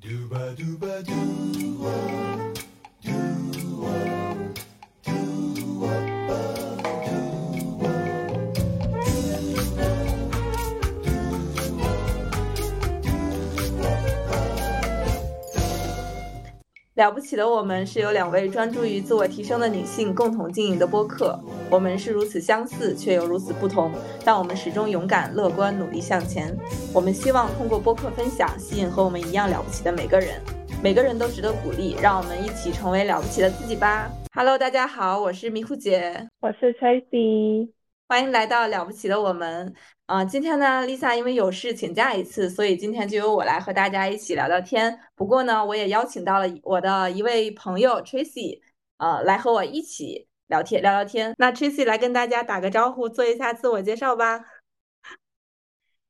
Do ba do ba do. 了不起的我们是由两位专注于自我提升的女性共同经营的播客。我们是如此相似，却又如此不同，但我们始终勇敢、乐观、努力向前。我们希望通过播客分享，吸引和我们一样了不起的每个人。每个人都值得鼓励，让我们一起成为了不起的自己吧。Hello，大家好，我是迷糊姐，我是 Tracy，欢迎来到了不起的我们。啊，今天呢，Lisa 因为有事请假一次，所以今天就由我来和大家一起聊聊天。不过呢，我也邀请到了我的一位朋友 Tracy，呃，来和我一起聊天聊聊天。那 Tracy 来跟大家打个招呼，做一下自我介绍吧。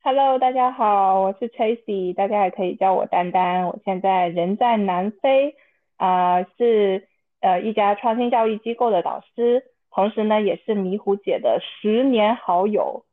Hello，大家好，我是 Tracy，大家也可以叫我丹丹。我现在人在南非，啊，是呃一家创新教育机构的导师，同时呢，也是迷糊姐的十年好友。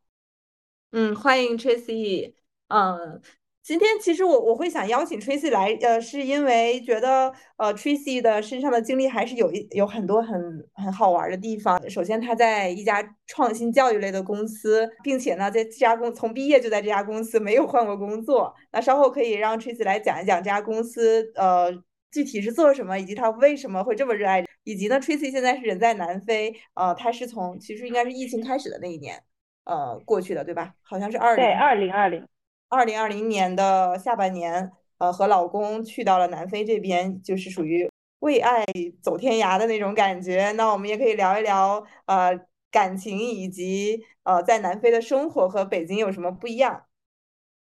嗯，欢迎 Tracy。嗯，今天其实我我会想邀请 Tracy 来，呃，是因为觉得呃 Tracy 的身上的经历还是有一有很多很很好玩的地方。首先，他在一家创新教育类的公司，并且呢，在这家公从毕业就在这家公司没有换过工作。那稍后可以让 Tracy 来讲一讲这家公司，呃，具体是做什么，以及他为什么会这么热爱，以及呢，Tracy 现在是人在南非，呃，他是从其实应该是疫情开始的那一年。呃，过去的对吧？好像是二对二零二零二零二零年的下半年，呃，和老公去到了南非这边，就是属于为爱走天涯的那种感觉。那我们也可以聊一聊呃感情以及呃在南非的生活和北京有什么不一样。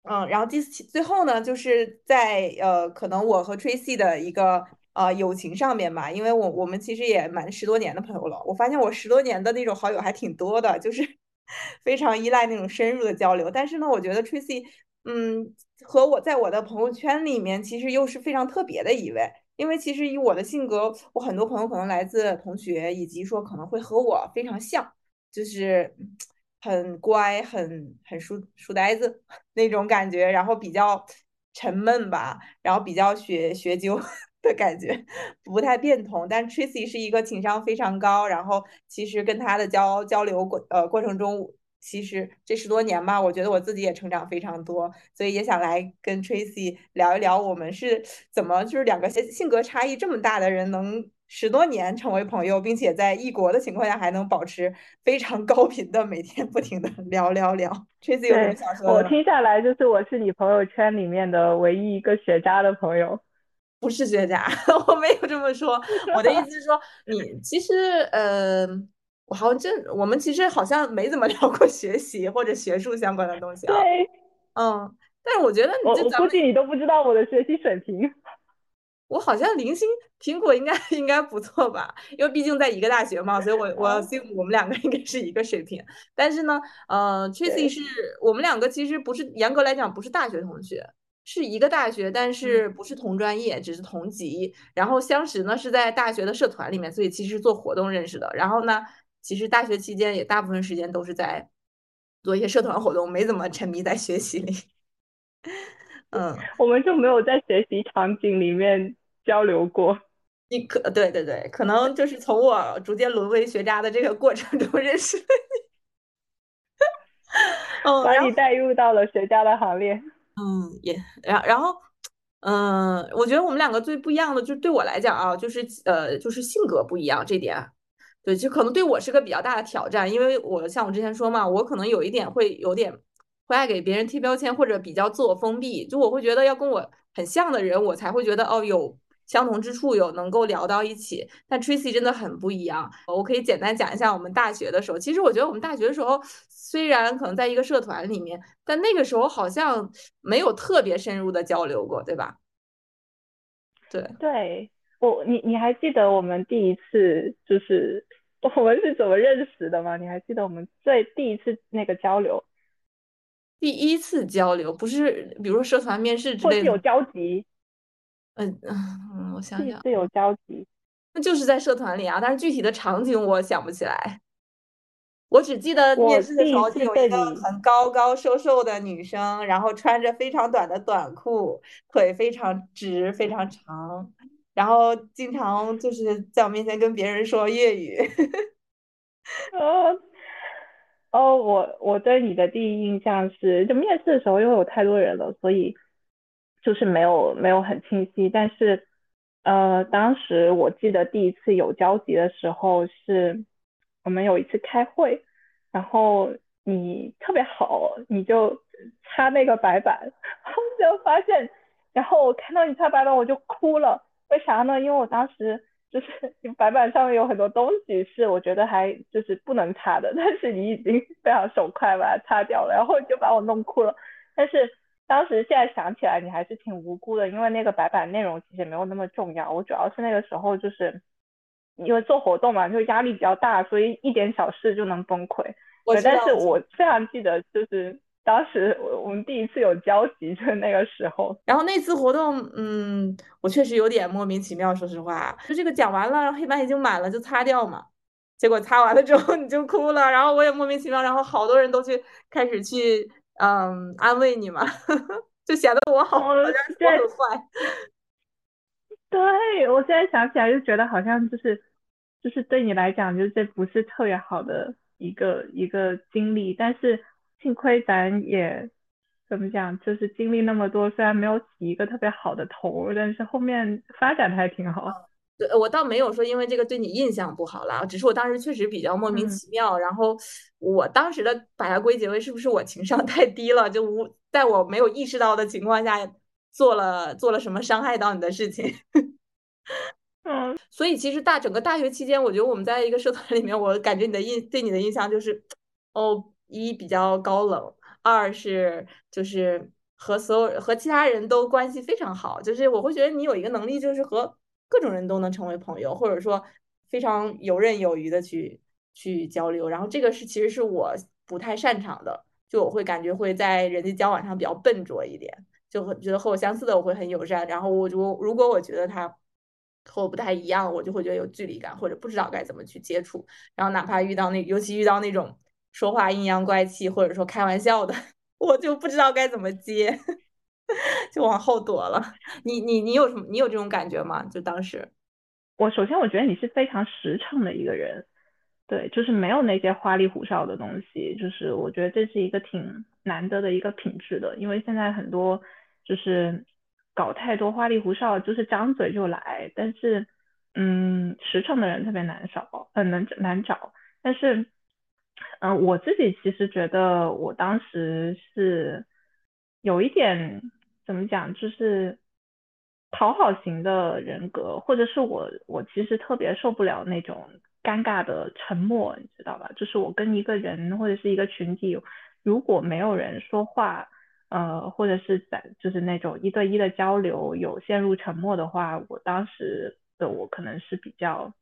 嗯，然后第四最后呢，就是在呃可能我和 Tracy 的一个呃友情上面吧，因为我我们其实也蛮十多年的朋友了。我发现我十多年的那种好友还挺多的，就是。非常依赖那种深入的交流，但是呢，我觉得 Tracy，嗯，和我在我的朋友圈里面，其实又是非常特别的一位。因为其实以我的性格，我很多朋友可能来自同学，以及说可能会和我非常像，就是很乖、很很书书呆子 那种感觉，然后比较沉闷吧，然后比较学学究。的感觉不太变通，但 Tracy 是一个情商非常高，然后其实跟他的交交流过呃过程中，其实这十多年吧，我觉得我自己也成长非常多，所以也想来跟 Tracy 聊一聊，我们是怎么就是两个性性格差异这么大的人，能十多年成为朋友，并且在异国的情况下还能保持非常高频的每天不停的聊聊聊。Tracy 有什么想说的？我听下来就是我是你朋友圈里面的唯一一个学渣的朋友。不是学渣，我没有这么说。我的意思是说，你其实，呃，我好像这我们其实好像没怎么 聊过学习或者学术相关的东西啊。对，嗯，但是我觉得，我我估计你都不知道我的学习水平。我好像零星苹果应该应该不错吧，因为毕竟在一个大学嘛，所以我我我们两个应该是一个水平。但是呢，呃，Tracy 是我们两个其实不是严格来讲不是大学同学。是一个大学，但是不是同专业，只是同级。然后相识呢是在大学的社团里面，所以其实做活动认识的。然后呢，其实大学期间也大部分时间都是在做一些社团活动，没怎么沉迷在学习里。嗯，我们就没有在学习场景里面交流过。你可对对对，可能就是从我逐渐沦为学渣的这个过程中 认识的你，把你带入到了学渣的行列。嗯，也，然然后，嗯，我觉得我们两个最不一样的，就对我来讲啊，就是呃，就是性格不一样这点，对，就可能对我是个比较大的挑战，因为我像我之前说嘛，我可能有一点会有点会爱给别人贴标签，或者比较自我封闭，就我会觉得要跟我很像的人，我才会觉得哦有。相同之处有能够聊到一起，但 Tracy 真的很不一样。我可以简单讲一下我们大学的时候。其实我觉得我们大学的时候，虽然可能在一个社团里面，但那个时候好像没有特别深入的交流过，对吧？对，对我，你你还记得我们第一次就是我们是怎么认识的吗？你还记得我们最第一次那个交流？第一次交流不是，比如说社团面试之类的，有交集。嗯嗯，我想想，是有交集，那就是在社团里啊，但是具体的场景我想不起来。我只记得面试的时候就有一个很高高瘦瘦的女生，然后穿着非常短的短裤，腿非常直，非常长，然后经常就是在我面前跟别人说粤语。哦 哦，我我对你的第一印象是，就面试的时候因为有太多人了，所以就是没有没有很清晰。但是呃，当时我记得第一次有交集的时候是，我们有一次开会，然后你特别好，你就擦那个白板，然 后就发现，然后我看到你擦白板我就哭了，为啥呢？因为我当时。就是 白板上面有很多东西是我觉得还就是不能擦的，但是你已经非常手快把它擦掉了，然后就把我弄哭了。但是当时现在想起来你还是挺无辜的，因为那个白板内容其实没有那么重要。我主要是那个时候就是因为做活动嘛，就压力比较大，所以一点小事就能崩溃。我，但是我非常记得就是。当时我我们第一次有交集，就是那个时候。然后那次活动，嗯，我确实有点莫名其妙，说实话。就这个讲完了，黑板已经满了，就擦掉嘛。结果擦完了之后你就哭了，然后我也莫名其妙，然后好多人都去开始去嗯安慰你嘛，就显得我好，好像我很坏。对我现在想起来就觉得好像就是就是对你来讲，就是这不是特别好的一个一个经历，但是。幸亏咱也怎么讲，就是经历那么多，虽然没有起一个特别好的头，但是后面发展的还挺好。对我倒没有说因为这个对你印象不好啦，只是我当时确实比较莫名其妙。然后我当时的把它归结为是不是我情商 太低了，就无在我没有意识到的情况下做了做了什么伤害到你的事情。嗯，所以其实大整个大学期间，我觉得我们在一个社团里面，我感觉你的印对你的印象就是哦。一比较高冷，二是就是和所有和其他人都关系非常好，就是我会觉得你有一个能力，就是和各种人都能成为朋友，或者说非常游刃有余的去去交流。然后这个是其实是我不太擅长的，就我会感觉会在人际交往上比较笨拙一点，就觉得和我相似的我会很友善，然后我如如果我觉得他和我不太一样，我就会觉得有距离感或者不知道该怎么去接触。然后哪怕遇到那尤其遇到那种。说话阴阳怪气，或者说开玩笑的，我就不知道该怎么接，就往后躲了。你你你有什么？你有这种感觉吗？就当时，我首先我觉得你是非常实诚的一个人，对，就是没有那些花里胡哨的东西，就是我觉得这是一个挺难得的一个品质的，因为现在很多就是搞太多花里胡哨，就是张嘴就来，但是嗯，实诚的人特别难找，很难难找，但是。嗯，我自己其实觉得我当时是有一点怎么讲，就是讨好型的人格，或者是我我其实特别受不了那种尴尬的沉默，你知道吧？就是我跟一个人或者是一个群体，如果没有人说话，呃，或者是在就是那种一对一的交流有陷入沉默的话，我当时的我可能是比较。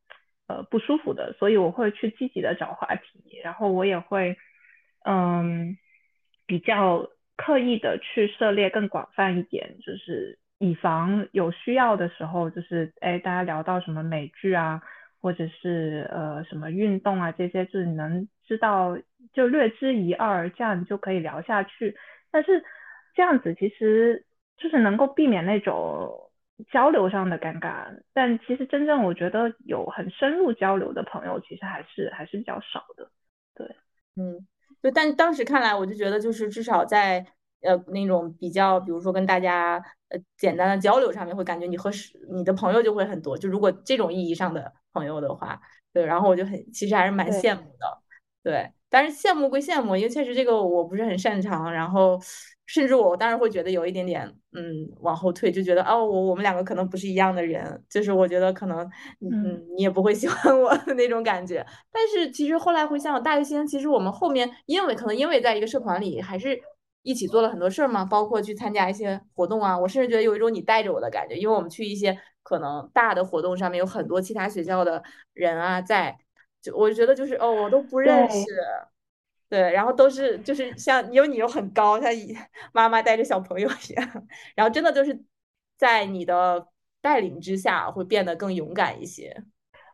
呃，不舒服的，所以我会去积极的找话题，然后我也会，嗯，比较刻意的去涉猎更广泛一点，就是以防有需要的时候，就是哎，大家聊到什么美剧啊，或者是呃什么运动啊这些，就是能知道就略知一二，这样你就可以聊下去。但是这样子其实就是能够避免那种。交流上的尴尬，但其实真正我觉得有很深入交流的朋友，其实还是还是比较少的。对，嗯，就但当时看来，我就觉得就是至少在呃那种比较，比如说跟大家呃简单的交流上面，会感觉你和你的朋友就会很多。就如果这种意义上的朋友的话，对，然后我就很其实还是蛮羡慕的。对，但是羡慕归羡慕，因为确实这个我不是很擅长，然后。甚至我当然会觉得有一点点，嗯，往后退，就觉得哦，我我们两个可能不是一样的人，就是我觉得可能，嗯，你也不会喜欢我的那种感觉。但是其实后来回想，我大学期间，其实我们后面因为可能因为在一个社团里，还是一起做了很多事儿嘛，包括去参加一些活动啊。我甚至觉得有一种你带着我的感觉，因为我们去一些可能大的活动上面，有很多其他学校的人啊在，就我觉得就是哦，我都不认识。对，然后都是就是像因为你又很高，像妈妈带着小朋友一样，然后真的就是在你的带领之下，会变得更勇敢一些。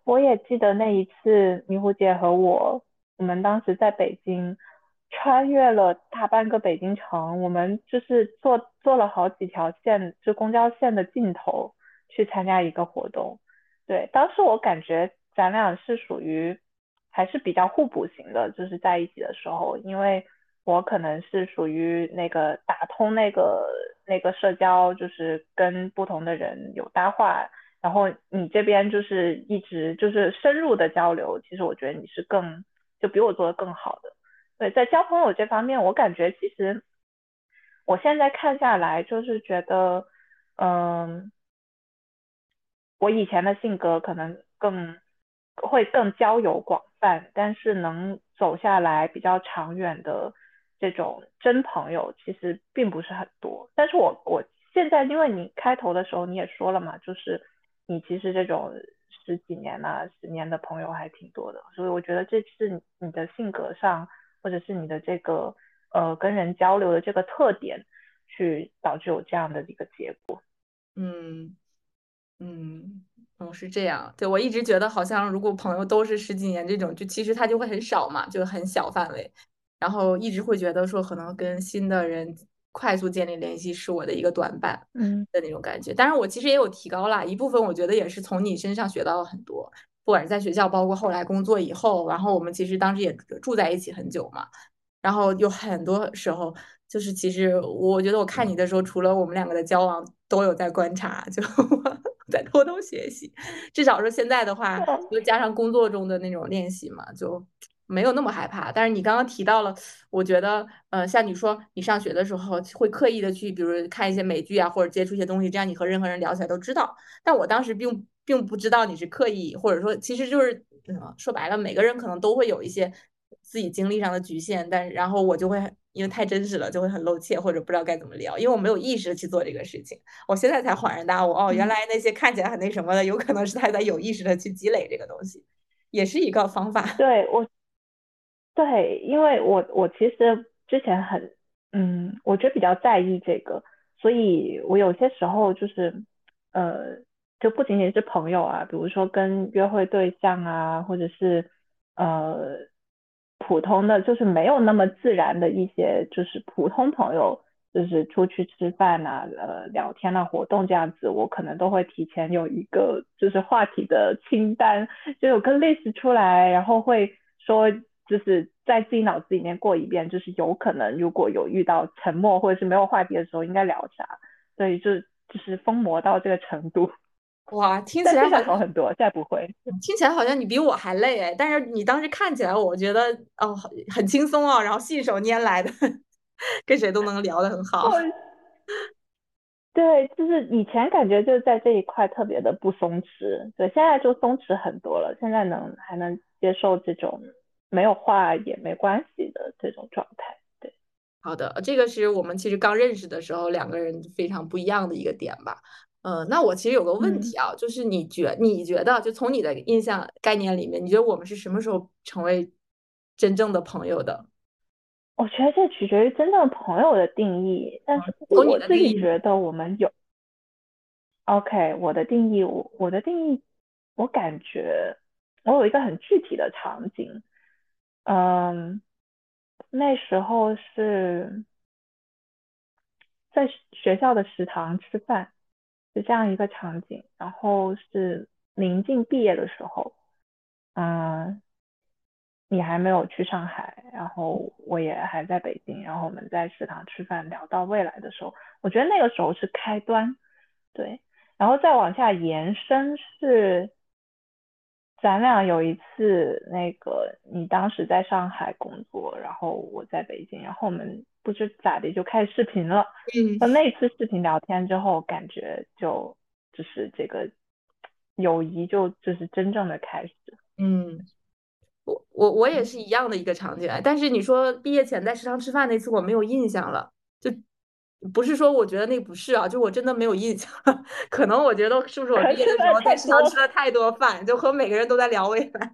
我也记得那一次，迷糊姐和我，我们当时在北京，穿越了大半个北京城，我们就是坐坐了好几条线，就公交线的尽头去参加一个活动。对，当时我感觉咱俩是属于还是比较互补型的，就是在一起的时候，因为我可能是属于那个打通那个那个社交，就是跟不同的人有搭话。然后你这边就是一直就是深入的交流，其实我觉得你是更就比我做的更好的。对，在交朋友这方面，我感觉其实我现在看下来，就是觉得，嗯，我以前的性格可能更会更交友广泛，但是能走下来比较长远的这种真朋友，其实并不是很多。但是我我现在因为你开头的时候你也说了嘛，就是。你其实这种十几年呐、十年的朋友还挺多的，所以我觉得这是你的性格上，或者是你的这个呃跟人交流的这个特点，去导致有这样的一个结果。嗯嗯嗯，是这样。对我一直觉得好像如果朋友都是十几年这种，就其实他就会很少嘛，就很小范围。然后一直会觉得说可能跟新的人。快速建立联系是我的一个短板，嗯的那种感觉。当然，我其实也有提高啦，一部分我觉得也是从你身上学到了很多，不管是在学校，包括后来工作以后，然后我们其实当时也住在一起很久嘛，然后有很多时候，就是其实我觉得我看你的时候，除了我们两个的交往，都有在观察，就 在偷偷学习。至少说现在的话，就加上工作中的那种练习嘛，就。没有那么害怕，但是你刚刚提到了，我觉得，呃，像你说你上学的时候会刻意的去，比如看一些美剧啊，或者接触一些东西，这样你和任何人聊起来都知道。但我当时并并不知道你是刻意，或者说其实就是，嗯，说白了，每个人可能都会有一些自己经历上的局限，但然后我就会因为太真实了，就会很露怯，或者不知道该怎么聊，因为我没有意识的去做这个事情。我现在才恍然大悟，哦，原来那些看起来很那什么的，有可能是他在有意识的去积累这个东西，也是一个方法。对我。对，因为我我其实之前很，嗯，我觉得比较在意这个，所以我有些时候就是，呃，就不仅仅是朋友啊，比如说跟约会对象啊，或者是呃普通的，就是没有那么自然的一些，就是普通朋友，就是出去吃饭啊，呃，聊天啊，活动这样子，我可能都会提前有一个就是话题的清单，就有个 list 出来，然后会说。就是在自己脑子里面过一遍，就是有可能如果有遇到沉默或者是没有话题的时候，应该聊啥？所以就就是疯魔到这个程度。哇，听起来好很多，再不会。听起来好像你比我还累哎，但是你当时看起来，我觉得哦很轻松哦，然后信手拈来的，跟谁都能聊得很好。对，就是以前感觉就在这一块特别的不松弛，对，现在就松弛很多了，现在能还能接受这种。没有话也没关系的这种状态，对，好的，这个是我们其实刚认识的时候两个人非常不一样的一个点吧。嗯，那我其实有个问题啊，就是你觉你觉得就从你的印象概念里面，你觉得我们是什么时候成为真正的朋友的？我觉得这取决于真正朋友的定义，但是我自己觉得我们有。OK，我的定义，我我的定义，我感觉我有一个很具体的场景。嗯，那时候是在学校的食堂吃饭，是这样一个场景。然后是临近毕业的时候，嗯，你还没有去上海，然后我也还在北京，然后我们在食堂吃饭，聊到未来的时候，我觉得那个时候是开端，对。然后再往下延伸是。咱俩有一次，那个你当时在上海工作，然后我在北京，然后我们不知咋的就开始视频了。嗯。那那次视频聊天之后，感觉就就是这个友谊就就是真正的开始。嗯，我我我也是一样的一个场景，但是你说毕业前在食堂吃饭那次我没有印象了，就。不是说我觉得那不是啊，就我真的没有印象，可能我觉得是不是我毕业的时候在食堂吃了太多饭，就和每个人都在聊未来。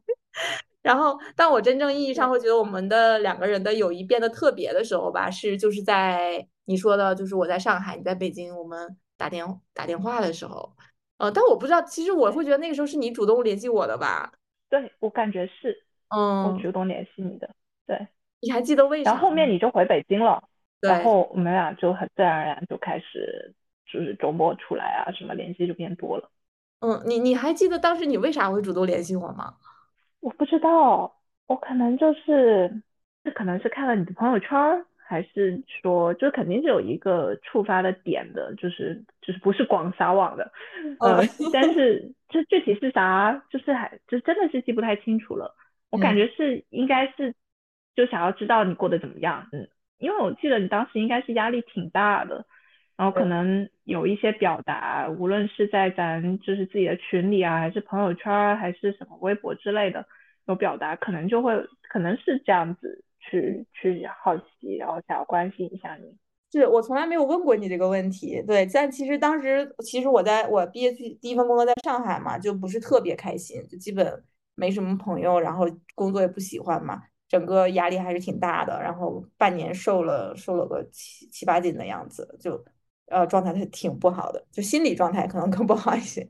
然后，但我真正意义上会觉得我们的两个人的友谊变得特别的时候吧，是就是在你说的，就是我在上海，你在北京，我们打电打电话的时候。呃，但我不知道，其实我会觉得那个时候是你主动联系我的吧？对我感觉是。我主动联系你的。对，你还记得为啥？然后后面你就回北京了，然后我们俩就很自然而然就开始，就是周末出来啊，什么联系就变多了。嗯，你你还记得当时你为啥会主动联系我吗？我不知道，我可能就是，这可能是看了你的朋友圈。还是说，就肯定是有一个触发的点的，就是就是不是广撒网的，呃，但是这具体是啥，就是还就真的是记不太清楚了。我感觉是应该是就想要知道你过得怎么样，嗯，因为我记得你当时应该是压力挺大的，然后可能有一些表达，无论是在咱就是自己的群里啊，还是朋友圈，还是什么微博之类的有表达，可能就会可能是这样子。去去好奇，然后想要关心一下你。是我从来没有问过你这个问题，对。但其实当时，其实我在我毕业去第一份工作在上海嘛，就不是特别开心，就基本没什么朋友，然后工作也不喜欢嘛，整个压力还是挺大的。然后半年瘦了瘦了个七七八斤的样子，就呃状态挺不好的，就心理状态可能更不好一些。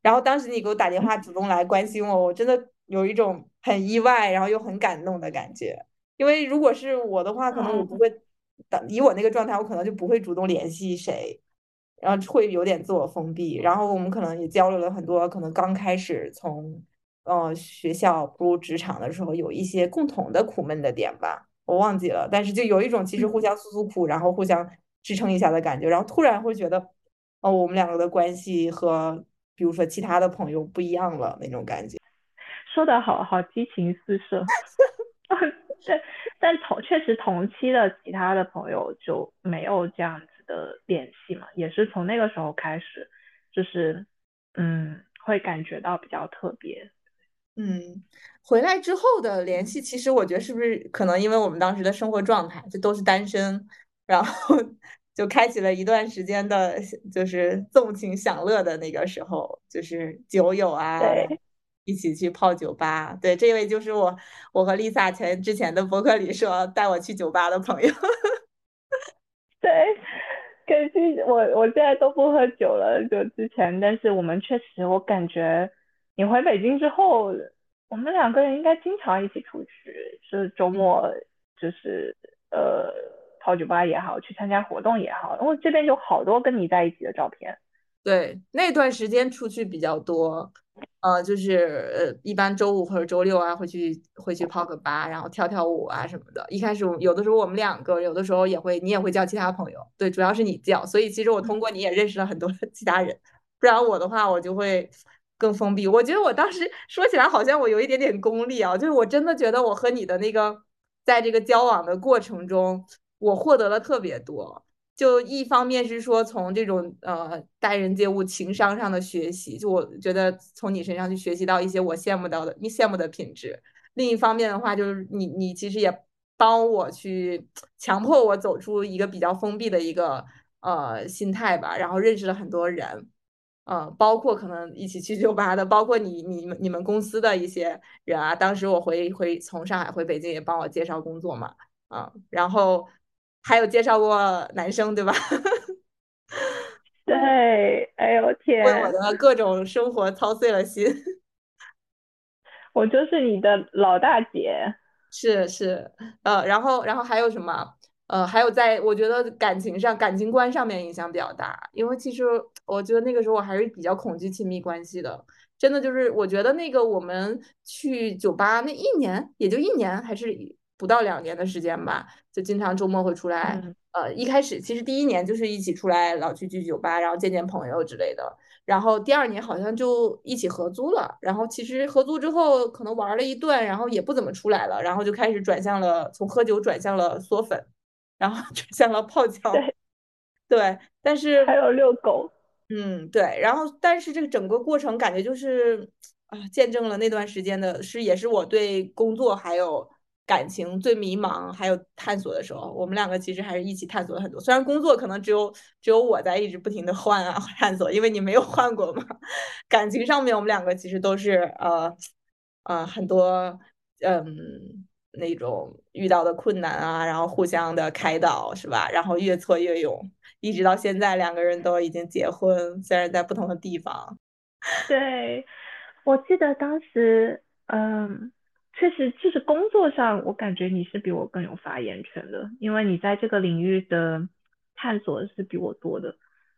然后当时你给我打电话主动来关心我，我真的有一种很意外，然后又很感动的感觉。因为如果是我的话，可能我不会，以我那个状态，我可能就不会主动联系谁，然后会有点自我封闭。然后我们可能也交流了很多，可能刚开始从呃学校步入职场的时候，有一些共同的苦闷的点吧，我忘记了。但是就有一种其实互相诉诉苦，然后互相支撑一下的感觉。然后突然会觉得，哦，我们两个的关系和比如说其他的朋友不一样了那种感觉。说的好好激情四射。对，但同确实同期的其他的朋友就没有这样子的联系嘛，也是从那个时候开始，就是嗯，会感觉到比较特别。嗯，回来之后的联系，其实我觉得是不是可能因为我们当时的生活状态就都是单身，然后就开启了一段时间的，就是纵情享乐的那个时候，就是酒友啊。一起去泡酒吧，对，这位就是我，我和 Lisa 前之前的博客里说带我去酒吧的朋友。对，可惜我我现在都不喝酒了，就之前，但是我们确实，我感觉你回北京之后，我们两个人应该经常一起出去，是周末就是呃泡酒吧也好，去参加活动也好，因为这边有好多跟你在一起的照片。对，那段时间出去比较多。呃，就是呃，一般周五或者周六啊，会去会去泡个吧，然后跳跳舞啊什么的。一开始有的时候我们两个，有的时候也会你也会叫其他朋友，对，主要是你叫。所以其实我通过你也认识了很多其他人，不然我的话我就会更封闭。我觉得我当时说起来好像我有一点点功利啊，就是我真的觉得我和你的那个在这个交往的过程中，我获得了特别多。就一方面是说从这种呃待人接物、情商上的学习，就我觉得从你身上去学习到一些我羡慕到的、你羡慕的品质。另一方面的话，就是你你其实也帮我去强迫我走出一个比较封闭的一个呃心态吧，然后认识了很多人，呃，包括可能一起去酒吧的，包括你你们你们公司的一些人啊。当时我回回从上海回北京也帮我介绍工作嘛，啊，然后。还有介绍过男生对吧？对，哎呦天！为我的各种生活操碎了心。我就是你的老大姐。是是，呃，然后然后还有什么？呃，还有在我觉得感情上、感情观上面影响比较大，因为其实我觉得那个时候我还是比较恐惧亲密关系的。真的就是，我觉得那个我们去酒吧那一年，也就一年，还是。不到两年的时间吧，就经常周末会出来。呃，一开始其实第一年就是一起出来，老去去酒吧，然后见见朋友之类的。然后第二年好像就一起合租了。然后其实合租之后可能玩了一段，然后也不怎么出来了，然后就开始转向了从喝酒转向了嗦粉，然后 转向了泡脚。对，但是还有遛狗。嗯，对。然后但是这个整个过程感觉就是啊，见证了那段时间的是，也是我对工作还有。感情最迷茫还有探索的时候，我们两个其实还是一起探索了很多。虽然工作可能只有只有我在一直不停的换啊 探索，因为你没有换过嘛。感情上面，我们两个其实都是呃呃很多嗯那种遇到的困难啊，然后互相的开导是吧？然后越挫越勇，一直到现在两个人都已经结婚，虽然在不同的地方。对，我记得当时嗯。确实就是工作上，我感觉你是比我更有发言权的，因为你在这个领域的探索是比我多的。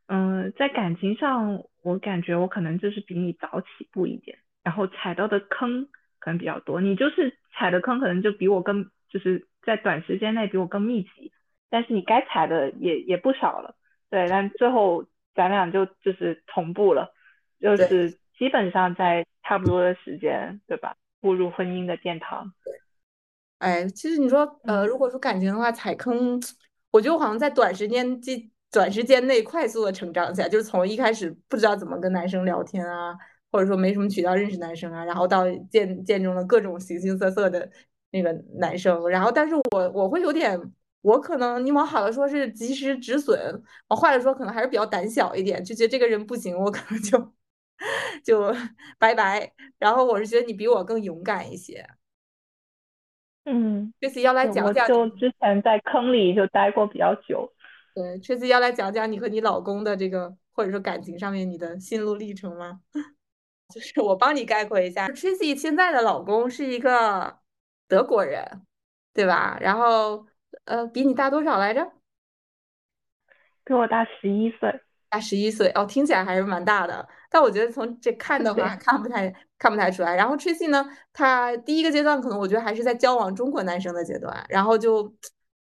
嗯，在感情上，我感觉我可能就是比你早起步一点，然后踩到的坑可能比较多。你就是踩的坑可能就比我更，就是在短时间内比我更密集，但是你该踩的也也不少了。对，但最后咱俩就就是同步了，就是基本上在差不多的时间，对吧？步入婚姻的殿堂。对，哎，其实你说，呃，如果说感情的话，踩坑，我觉得我好像在短时间这短时间内快速的成长起来，就是从一开始不知道怎么跟男生聊天啊，或者说没什么渠道认识男生啊，然后到见见中了各种形形色色的那个男生，然后但是我我会有点。我可能你往好的说是及时止损，往坏的说可能还是比较胆小一点，就觉得这个人不行，我可能就就拜拜。然后我是觉得你比我更勇敢一些。嗯，这次要来讲讲，就之前在坑里就待过比较久。对，这次要来讲讲你和你老公的这个或者说感情上面你的心路历程吗？就是我帮你概括一下，Tracy 现在的老公是一个德国人，对吧？然后。呃，比你大多少来着？比我大十一岁，大十一岁哦，听起来还是蛮大的。但我觉得从这看的话，看不太看不太出来。然后 Tracy 呢，他第一个阶段可能我觉得还是在交往中国男生的阶段，然后就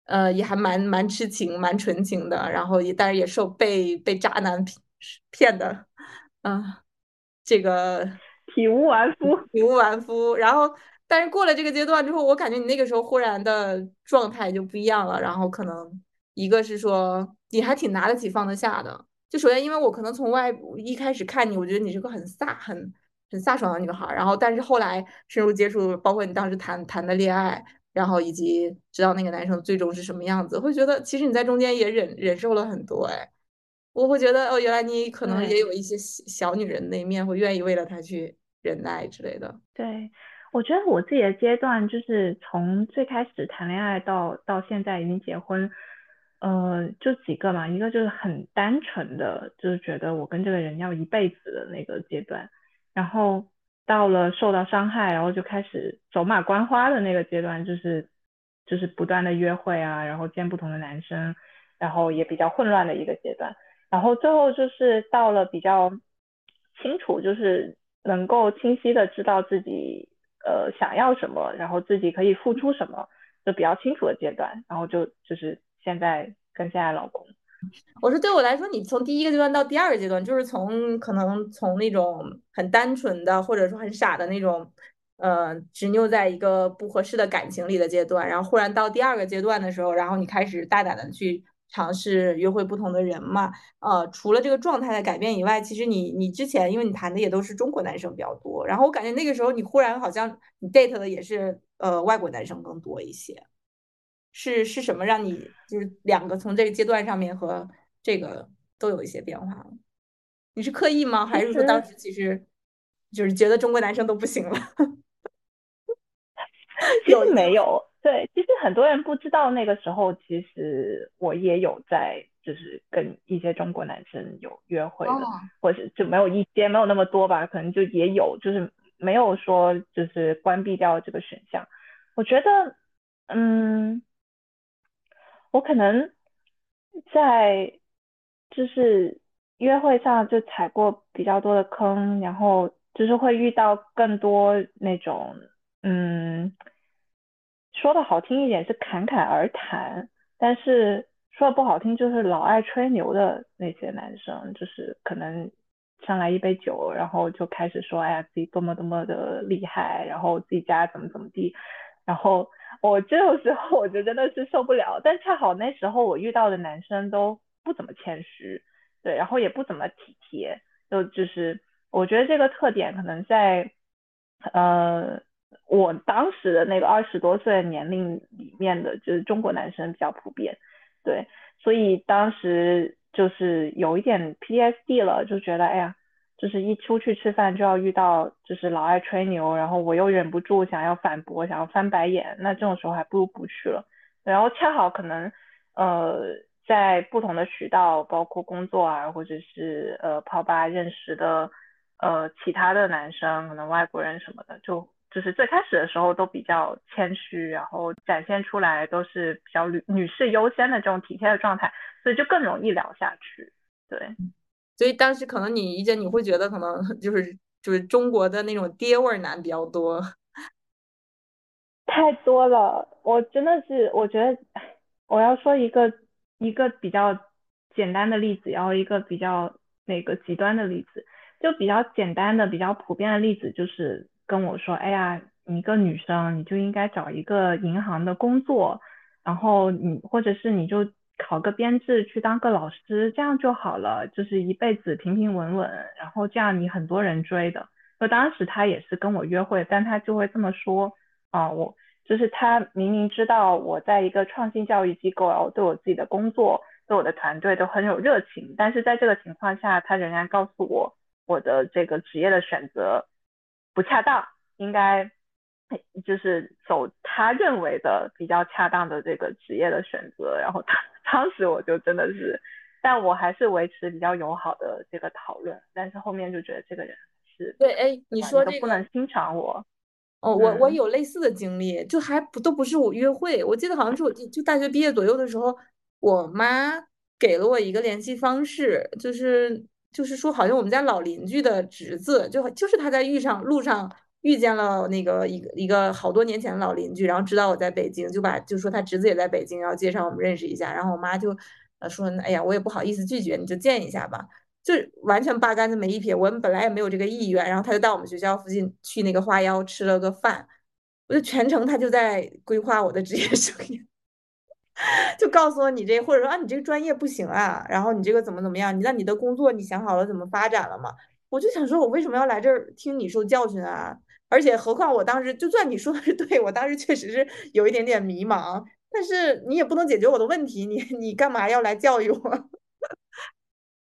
呃也还蛮蛮痴情、蛮纯情的。然后也但是也受被被渣男骗骗的，嗯，这个 体无完肤，体无完肤。然后。但是过了这个阶段之后，我感觉你那个时候忽然的状态就不一样了。然后可能一个是说你还挺拿得起放得下的。就首先因为我可能从外一开始看你，我觉得你是个很飒、很很飒爽的女孩。然后但是后来深入接触，包括你当时谈谈的恋爱，然后以及知道那个男生最终是什么样子，会觉得其实你在中间也忍忍受了很多。哎，我会觉得哦，原来你可能也有一些小女人那一面，会愿意为了他去忍耐之类的。对。我觉得我自己的阶段就是从最开始谈恋爱到到现在已经结婚，呃，就几个嘛，一个就是很单纯的，就是觉得我跟这个人要一辈子的那个阶段，然后到了受到伤害，然后就开始走马观花的那个阶段，就是就是不断的约会啊，然后见不同的男生，然后也比较混乱的一个阶段，然后最后就是到了比较清楚，就是能够清晰的知道自己。呃，想要什么，然后自己可以付出什么，就比较清楚的阶段，然后就就是现在跟现在老公。我说对我来说，你从第一个阶段到第二个阶段，就是从可能从那种很单纯的或者说很傻的那种，呃，执拗在一个不合适的感情里的阶段，然后忽然到第二个阶段的时候，然后你开始大胆的去。尝试约会不同的人嘛，呃，除了这个状态的改变以外，其实你你之前因为你谈的也都是中国男生比较多，然后我感觉那个时候你忽然好像你 date 的也是呃外国男生更多一些，是是什么让你就是两个从这个阶段上面和这个都有一些变化？你是刻意吗？还是说当时其实就是觉得中国男生都不行了？有没有？对，其实很多人不知道那个时候，其实我也有在，就是跟一些中国男生有约会的，或者就没有一些，没有那么多吧，可能就也有，就是没有说就是关闭掉这个选项。我觉得，嗯，我可能在就是约会上就踩过比较多的坑，然后就是会遇到更多那种，嗯。说的好听一点是侃侃而谈，但是说的不好听就是老爱吹牛的那些男生，就是可能上来一杯酒，然后就开始说，哎呀自己多么多么的厉害，然后自己家怎么怎么地，然后我这种时候我就真的是受不了。但恰好那时候我遇到的男生都不怎么谦虚，对，然后也不怎么体贴，就就是我觉得这个特点可能在呃。我当时的那个二十多岁年龄里面的，就是中国男生比较普遍，对，所以当时就是有一点 P S D 了，就觉得哎呀，就是一出去吃饭就要遇到就是老爱吹牛，然后我又忍不住想要反驳，想要翻白眼，那这种时候还不如不去了。然后恰好可能呃在不同的渠道，包括工作啊，或者是呃泡吧认识的呃其他的男生，可能外国人什么的就。就是最开始的时候都比较谦虚，然后展现出来都是比较女女士优先的这种体贴的状态，所以就更容易聊下去。对，所以当时可能你一见你会觉得可能 就是就是中国的那种爹味男比较多，太多了。我真的是我觉得我要说一个一个比较简单的例子，然后一个比较那个极端的例子，就比较简单的比较普遍的例子就是。跟我说，哎呀，你一个女生，你就应该找一个银行的工作，然后你或者是你就考个编制去当个老师，这样就好了，就是一辈子平平稳稳，然后这样你很多人追的。那当时他也是跟我约会，但他就会这么说啊，我就是他明明知道我在一个创新教育机构，然后对我自己的工作、对我的团队都很有热情，但是在这个情况下，他仍然告诉我我的这个职业的选择。不恰当，应该就是走他认为的比较恰当的这个职业的选择。然后他当时我就真的是，但我还是维持比较友好的这个讨论。但是后面就觉得这个人是对，哎，你说这个不能欣赏我。哦，我我有类似的经历，就还不都不是我约会。我记得好像是我就大学毕业左右的时候，我妈给了我一个联系方式，就是。就是说，好像我们家老邻居的侄子，就就是他在遇上路上遇见了那个一个一个好多年前的老邻居，然后知道我在北京，就把就说他侄子也在北京，然后介绍我们认识一下。然后我妈就呃说，哎呀，我也不好意思拒绝，你就见一下吧，就完全八竿子没一撇。我们本来也没有这个意愿，然后他就到我们学校附近去那个花妖吃了个饭，我就全程他就在规划我的职业生涯。就告诉我你这，或者说啊，你这个专业不行啊，然后你这个怎么怎么样？你那你的工作你想好了怎么发展了吗？我就想说，我为什么要来这儿听你受教训啊？而且何况我当时，就算你说的是对，我当时确实是有一点点迷茫，但是你也不能解决我的问题，你你干嘛要来教育我？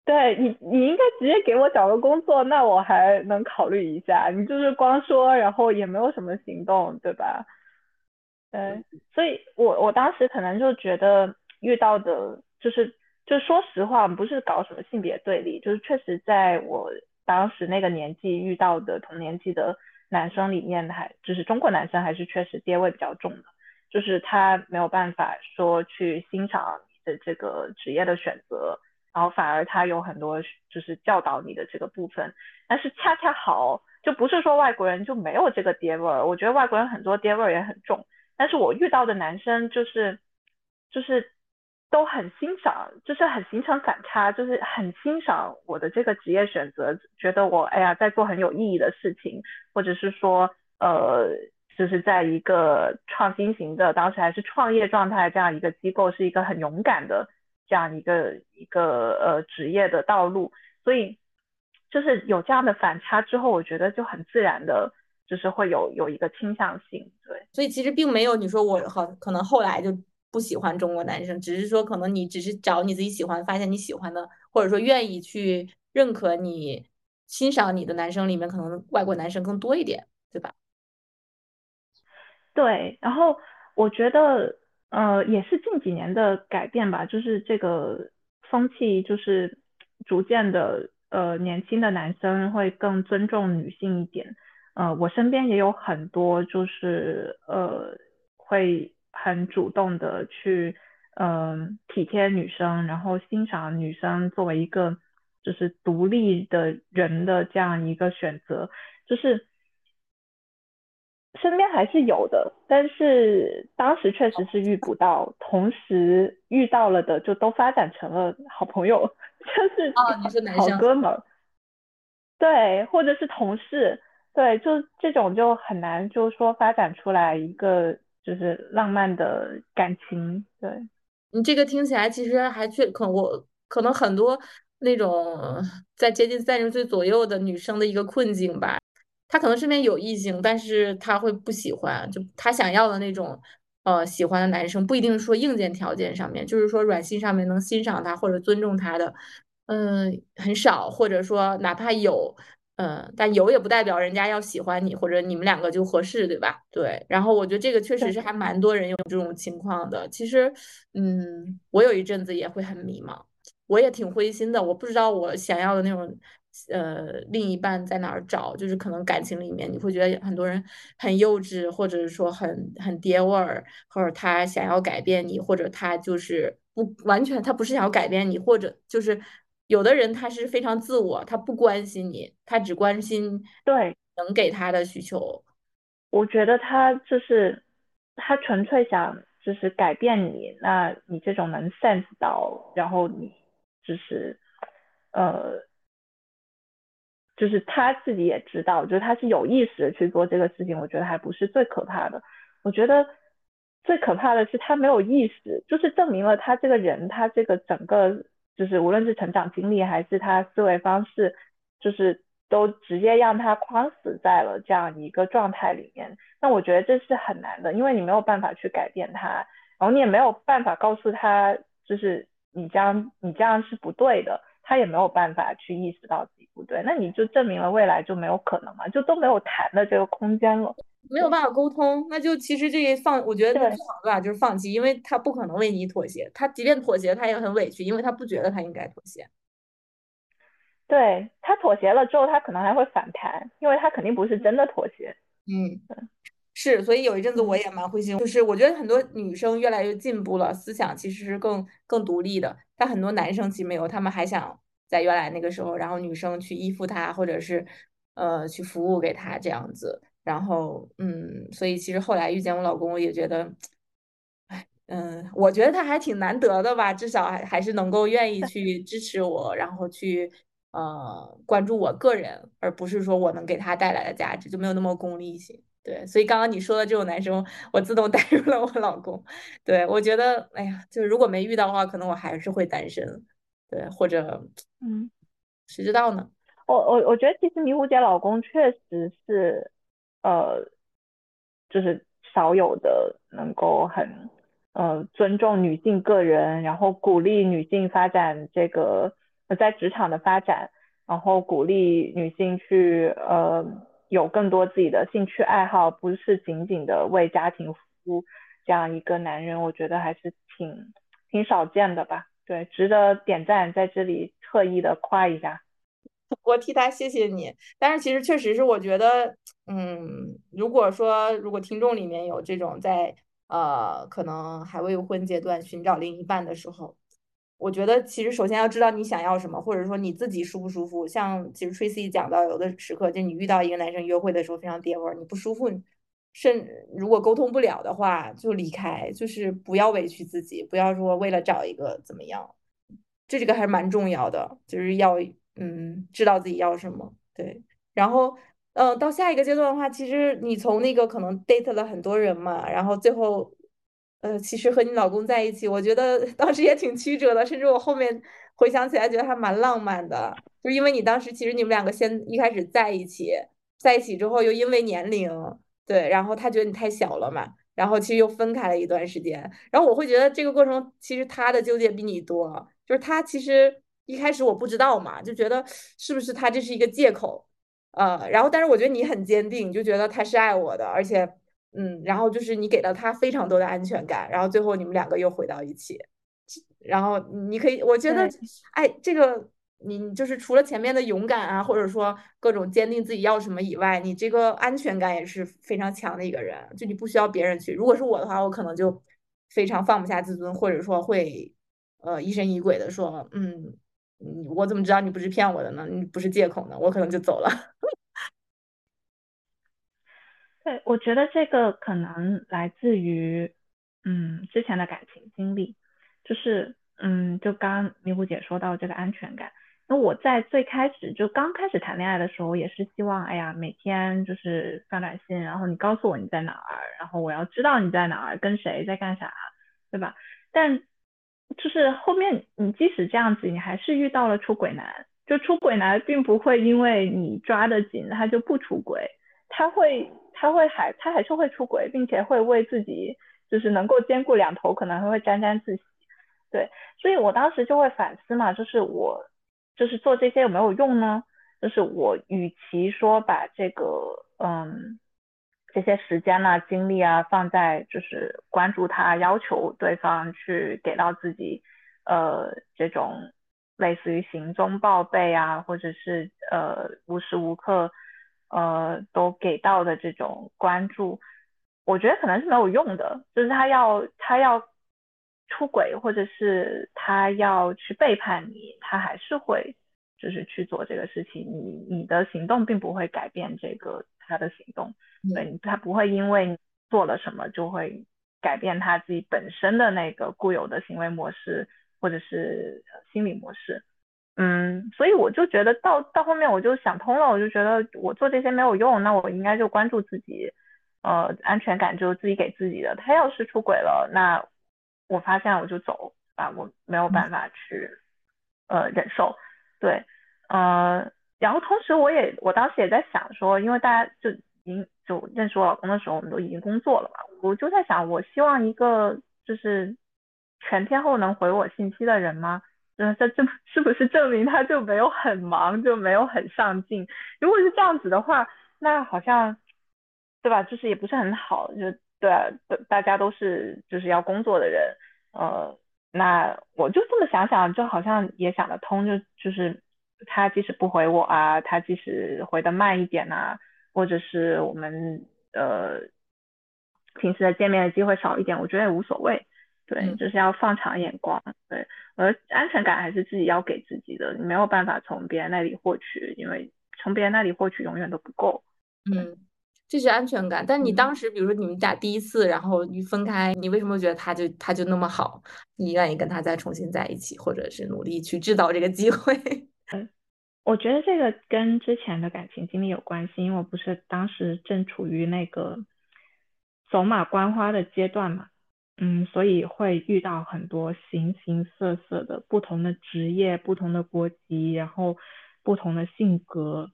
对你，你应该直接给我找个工作，那我还能考虑一下。你就是光说，然后也没有什么行动，对吧？对，所以我我当时可能就觉得遇到的，就是就说实话，不是搞什么性别对立，就是确实在我当时那个年纪遇到的同年纪的男生里面，还就是中国男生还是确实爹味比较重的，就是他没有办法说去欣赏你的这个职业的选择，然后反而他有很多就是教导你的这个部分，但是恰恰好就不是说外国人就没有这个爹味儿，我觉得外国人很多爹味儿也很重。但是我遇到的男生就是，就是都很欣赏，就是很形成反差，就是很欣赏我的这个职业选择，觉得我哎呀在做很有意义的事情，或者是说呃，就是在一个创新型的，当时还是创业状态这样一个机构，是一个很勇敢的这样一个一个呃职业的道路，所以就是有这样的反差之后，我觉得就很自然的。就是会有有一个倾向性，对，所以其实并没有你说我好可能后来就不喜欢中国男生，只是说可能你只是找你自己喜欢，发现你喜欢的，或者说愿意去认可你欣赏你的男生里面，可能外国男生更多一点，对吧？对，然后我觉得呃也是近几年的改变吧，就是这个风气就是逐渐的呃年轻的男生会更尊重女性一点。呃，我身边也有很多，就是呃，会很主动的去，嗯，体贴女生，然后欣赏女生作为一个就是独立的人的这样一个选择，就是身边还是有的，但是当时确实是遇不到，同时遇到了的就都发展成了好朋友，就是好哥们儿，对，或者是同事。对，就这种就很难，就是说发展出来一个就是浪漫的感情。对你这个听起来其实还确可我可能很多那种在接近三十岁左右的女生的一个困境吧。她可能身边有异性，但是她会不喜欢，就她想要的那种呃喜欢的男生，不一定说硬件条件上面，就是说软性上面能欣赏她或者尊重她的，嗯，很少，或者说哪怕有。嗯，但有也不代表人家要喜欢你，或者你们两个就合适，对吧？对。然后我觉得这个确实是还蛮多人有这种情况的。其实，嗯，我有一阵子也会很迷茫，我也挺灰心的。我不知道我想要的那种呃，另一半在哪儿找？就是可能感情里面，你会觉得很多人很幼稚，或者是说很很爹味儿，或者他想要改变你，或者他就是不完全，他不是想要改变你，或者就是有的人他是非常自我，他不关心你，他只关心对能给他的需求。我觉得他就是他纯粹想就是改变你，那你这种能 sense 到，然后你就是呃。就是他自己也知道，就是他是有意识的去做这个事情，我觉得还不是最可怕的。我觉得最可怕的是他没有意识，就是证明了他这个人，他这个整个就是无论是成长经历还是他思维方式，就是都直接让他框死在了这样一个状态里面。那我觉得这是很难的，因为你没有办法去改变他，然后你也没有办法告诉他，就是你这样你这样是不对的。他也没有办法去意识到自己不对，那你就证明了未来就没有可能嘛，就都没有谈的这个空间了，没有办法沟通，那就其实这个放，我觉得最好的办法就是放弃，因为他不可能为你妥协，他即便妥协，他也很委屈，因为他不觉得他应该妥协。对他妥协了之后，他可能还会反弹，因为他肯定不是真的妥协。嗯。是，所以有一阵子我也蛮灰心，就是我觉得很多女生越来越进步了，思想其实是更更独立的。但很多男生其实没有，他们还想在原来那个时候，然后女生去依附他，或者是呃去服务给他这样子。然后嗯，所以其实后来遇见我老公，我也觉得，哎，嗯，我觉得他还挺难得的吧，至少还还是能够愿意 去支持我，然后去呃关注我个人，而不是说我能给他带来的价值就没有那么功利性。对，所以刚刚你说的这种男生，我自动 带入了我老公。对我觉得，哎呀，就是如果没遇到的话，可能我还是会单身。对，或者，嗯，谁知道呢？我我我觉得其实迷糊姐老公确实是，呃，就是少有的能够很呃尊重女性个人，然后鼓励女性发展这个在职场的发展，然后鼓励女性去呃。有更多自己的兴趣爱好，不是仅仅的为家庭服务这样一个男人，我觉得还是挺挺少见的吧。对，值得点赞，在这里特意的夸一下。我替他谢谢你。但是其实确实是，我觉得，嗯，如果说如果听众里面有这种在呃可能还未婚阶段寻找另一半的时候。我觉得其实首先要知道你想要什么，或者说你自己舒不舒服。像其实 Tracy 讲到，有的时刻就你遇到一个男生约会的时候非常爹味儿，你不舒服，甚如果沟通不了的话就离开，就是不要委屈自己，不要说为了找一个怎么样，这个还是蛮重要的，就是要嗯知道自己要什么。对，然后嗯到下一个阶段的话，其实你从那个可能 date 了很多人嘛，然后最后。呃，其实和你老公在一起，我觉得 当时也挺曲折的，甚至我后面回想起来，觉得还蛮浪漫的。就因为你当时其实你们两个先一开始在一起，在一起之后又因为年龄，对，然后他觉得你太小了嘛，然后其实又分开了一段时间。然后我会觉得这个过程其实他的纠结比你多，就是他其实一开始我不知道嘛，就觉得是不是他这是一个借口，呃，然后但是我觉得你很坚定，就觉得他是爱我的，而且。嗯，然后就是你给了他非常多的安全感，然后最后你们两个又回到一起，然后你可以，我觉得，哎，这个你就是除了前面的勇敢啊，或者说各种坚定自己要什么以外，你这个安全感也是非常强的一个人，就你不需要别人去。如果是我的话，我可能就非常放不下自尊，或者说会呃疑神疑鬼的说，嗯，我怎么知道你不是骗我的呢？你不是借口呢？我可能就走了。对，我觉得这个可能来自于，嗯，之前的感情经历，就是，嗯，就刚迷糊姐说到这个安全感。那我在最开始就刚开始谈恋爱的时候，也是希望，哎呀，每天就是发短信，然后你告诉我你在哪儿，然后我要知道你在哪儿，跟谁在干啥，对吧？但就是后面你即使这样子，你还是遇到了出轨男，就出轨男并不会因为你抓得紧，他就不出轨，他会。他会还他还是会出轨，并且会为自己就是能够兼顾两头，可能还会沾沾自喜。对，所以我当时就会反思嘛，就是我就是做这些有没有用呢？就是我与其说把这个嗯这些时间啊精力啊放在就是关注他，要求对方去给到自己呃这种类似于行踪报备啊，或者是呃无时无刻呃都给到的这种关注，我觉得可能是没有用的。就是他要他要出轨，或者是他要去背叛你，他还是会就是去做这个事情。你你的行动并不会改变这个他的行动，对他不会因为你做了什么就会改变他自己本身的那个固有的行为模式。或者是心理模式，嗯，所以我就觉得到到后面我就想通了，我就觉得我做这些没有用，那我应该就关注自己，呃，安全感就是自己给自己的。他要是出轨了，那我发现我就走啊，我没有办法去呃忍受，对，呃，然后同时我也我当时也在想说，因为大家就已经就认识我老公的时候，我们都已经工作了嘛，我就在想，我希望一个就是。全天候能回我信息的人吗？嗯，这这是不是证明他就没有很忙，就没有很上进？如果是这样子的话，那好像，对吧？就是也不是很好，就对，大大家都是就是要工作的人，呃，那我就这么想想，就好像也想得通，就就是他即使不回我啊，他即使回的慢一点啊，或者是我们呃平时的见面的机会少一点，我觉得也无所谓。对，就是要放长眼光。对，而安全感还是自己要给自己的，你没有办法从别人那里获取，因为从别人那里获取永远都不够。嗯，这是安全感。但你当时，比如说你们俩第一次，然后你分开，你为什么觉得他就他就那么好，你愿意跟他再重新在一起，或者是努力去制造这个机会？嗯，我觉得这个跟之前的感情经历有关系，因为我不是当时正处于那个走马观花的阶段嘛。嗯，所以会遇到很多形形色色的不同的职业、不同的国籍，然后不同的性格，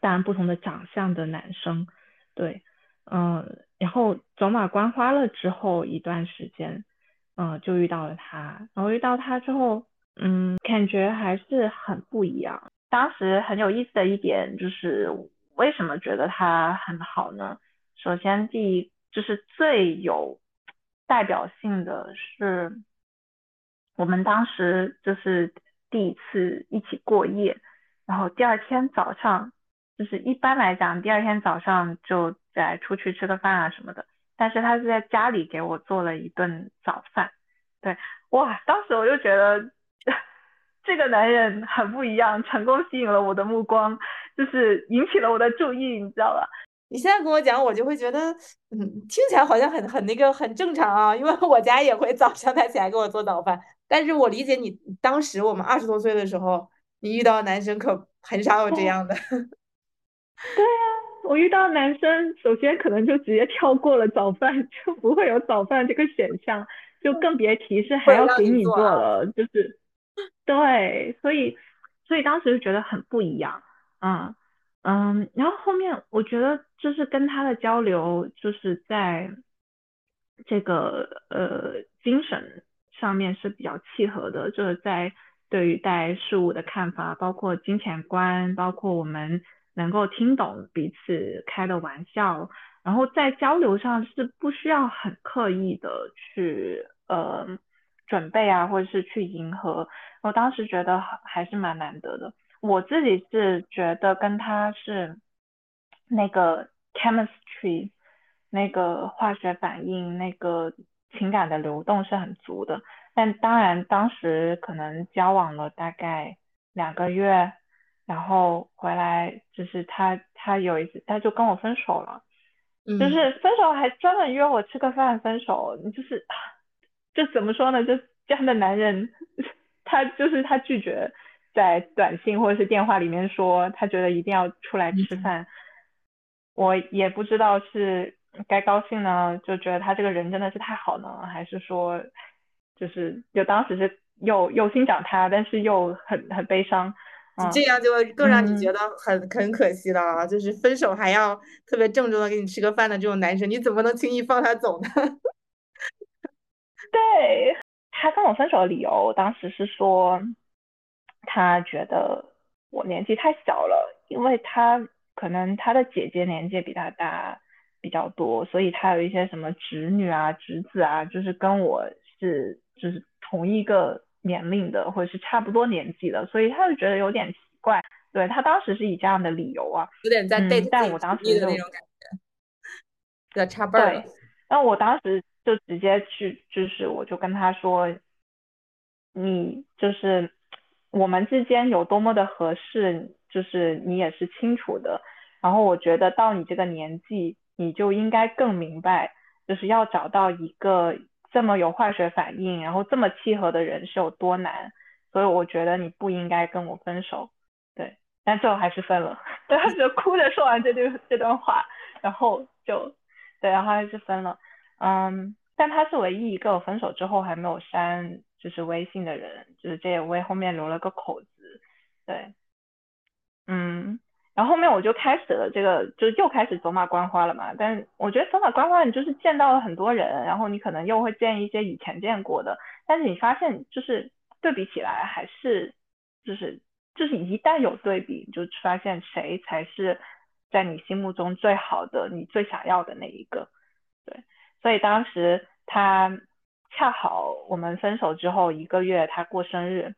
当然不同的长相的男生，对，嗯，然后走马观花了之后一段时间，嗯，就遇到了他，然后遇到他之后，嗯，感觉还是很不一样。当时很有意思的一点就是为什么觉得他很好呢？首先第一就是最有。代表性的是，我们当时就是第一次一起过夜，然后第二天早上，就是一般来讲，第二天早上就在出去吃个饭啊什么的，但是他是在家里给我做了一顿早饭，对，哇，当时我就觉得这个男人很不一样，成功吸引了我的目光，就是引起了我的注意，你知道吧？你现在跟我讲，我就会觉得，嗯，听起来好像很很那个很正常啊，因为我家也会早上他起来给我做早饭。但是我理解你当时我们二十多岁的时候，你遇到男生可很少有这样的。对呀，我遇到男生，首先可能就直接跳过了早饭，就不会有早饭这个选项，就更别提是还要给你做了，就是 对，所以所以当时就觉得很不一样，嗯。嗯，然后后面我觉得就是跟他的交流，就是在这个呃精神上面是比较契合的，就是在对于待事物的看法，包括金钱观，包括我们能够听懂彼此开的玩笑，然后在交流上是不需要很刻意的去呃准备啊，或者是去迎合，我当时觉得还是蛮难得的。我自己是觉得跟他是那个 chemistry，那个化学反应，那个情感的流动是很足的。但当然，当时可能交往了大概两个月，然后回来就是他他有一次他就跟我分手了，就是分手还专门约我吃个饭分手，就是就怎么说呢？就这样的男人，他就是他拒绝。在短信或者是电话里面说他觉得一定要出来吃饭，我也不知道是该高兴呢，就觉得他这个人真的是太好呢，还是说就是就当时是又又欣赏他，但是又很很悲伤，这样就更让你觉得很很可惜了啊！就是分手还要特别郑重的给你吃个饭的这种男生，你怎么能轻易放他走呢？对他跟我分手的理由，当时是说。他觉得我年纪太小了，因为他可能他的姐姐年纪比他大比较多，所以他有一些什么侄女啊、侄子啊，就是跟我是就是同一个年龄的，或者是差不多年纪的，所以他就觉得有点奇怪。对他当时是以这样的理由啊，有点在 date 但我当时的那种感觉，在差辈儿。对，那我当时就直接去，就是我就跟他说，你就是我们之间有多么的合适，就是你也是清楚的。然后我觉得到你这个年纪，你就应该更明白，就是要找到一个这么有化学反应，然后这么契合的人是有多难。所以我觉得你不应该跟我分手。对但最后还是分了，对，他就哭着说完这句这段话，然后就，对，然后还是分了，嗯，但他是唯一一个分手之后还没有删就是微信的人，就是这也为后面留了个口子，对，嗯，然后后面我就开始了这个，就又开始走马观花了嘛，但我觉得走马观花你就是见到了很多人，然后你可能又会见一些以前见过的，但是你发现就是对比起来还是就是。就是一旦有对比，你就发现谁才是在你心目中最好的、你最想要的那一个。对，所以当时他恰好我们分手之后一个月，他过生日，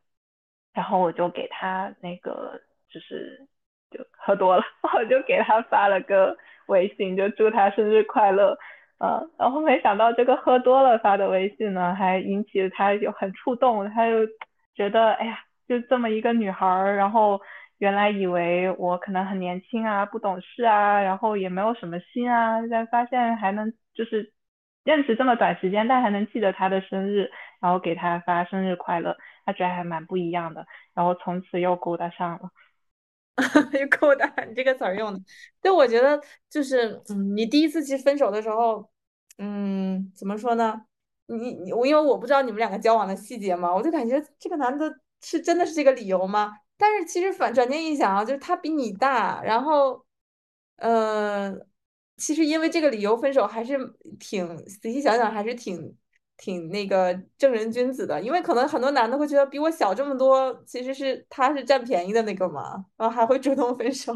然后我就给他那个就是就喝多了，我就给他发了个微信，就祝他生日快乐。嗯，然后没想到这个喝多了发的微信呢，还引起他有很触动，他就觉得哎呀。就这么一个女孩儿，然后原来以为我可能很年轻啊，不懂事啊，然后也没有什么心啊，但发现还能就是认识这么短时间，但还能记得他的生日，然后给他发生日快乐，他觉得还蛮不一样的，然后从此又勾搭上了，又勾搭你这个词儿用的，对，我觉得就是嗯，你第一次其实分手的时候，嗯，怎么说呢？你你我因为我不知道你们两个交往的细节嘛，我就感觉这个男的。是真的是这个理由吗？但是其实反转念一想啊，就是他比你大，然后，呃，其实因为这个理由分手还是挺仔细想想还是挺挺那个正人君子的，因为可能很多男的会觉得比我小这么多，其实是他是占便宜的那个嘛，然后还会主动分手。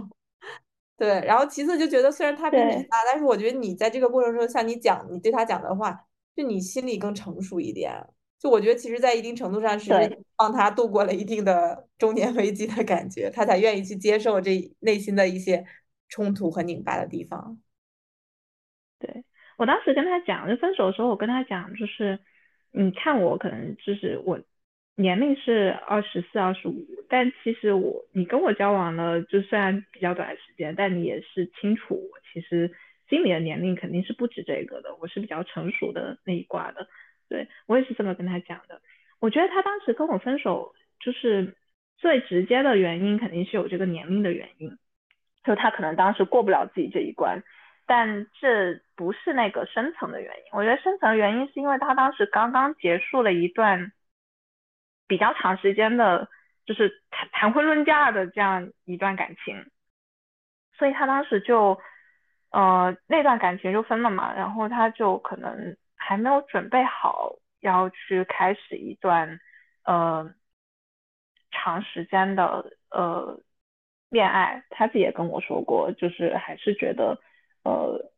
对，然后其次就觉得虽然他比你大，但是我觉得你在这个过程中像你讲你对他讲的话，就你心里更成熟一点。就我觉得，其实，在一定程度上是帮他度过了一定的中年危机的感觉，他才愿意去接受这内心的一些冲突和拧巴的地方。对我当时跟他讲，就分手的时候，我跟他讲，就是你看我可能就是我年龄是二十四、二十五，但其实我你跟我交往了，就虽然比较短时间，但你也是清楚我其实心里的年龄肯定是不止这个的，我是比较成熟的那一挂的。对我也是这么跟他讲的。我觉得他当时跟我分手，就是最直接的原因肯定是有这个年龄的原因，就他可能当时过不了自己这一关。但这不是那个深层的原因。我觉得深层的原因是因为他当时刚刚结束了一段比较长时间的，就是谈谈婚论嫁的这样一段感情，所以他当时就呃那段感情就分了嘛，然后他就可能。还没有准备好要去开始一段呃长时间的呃恋爱，他自己也跟我说过，就是还是觉得呃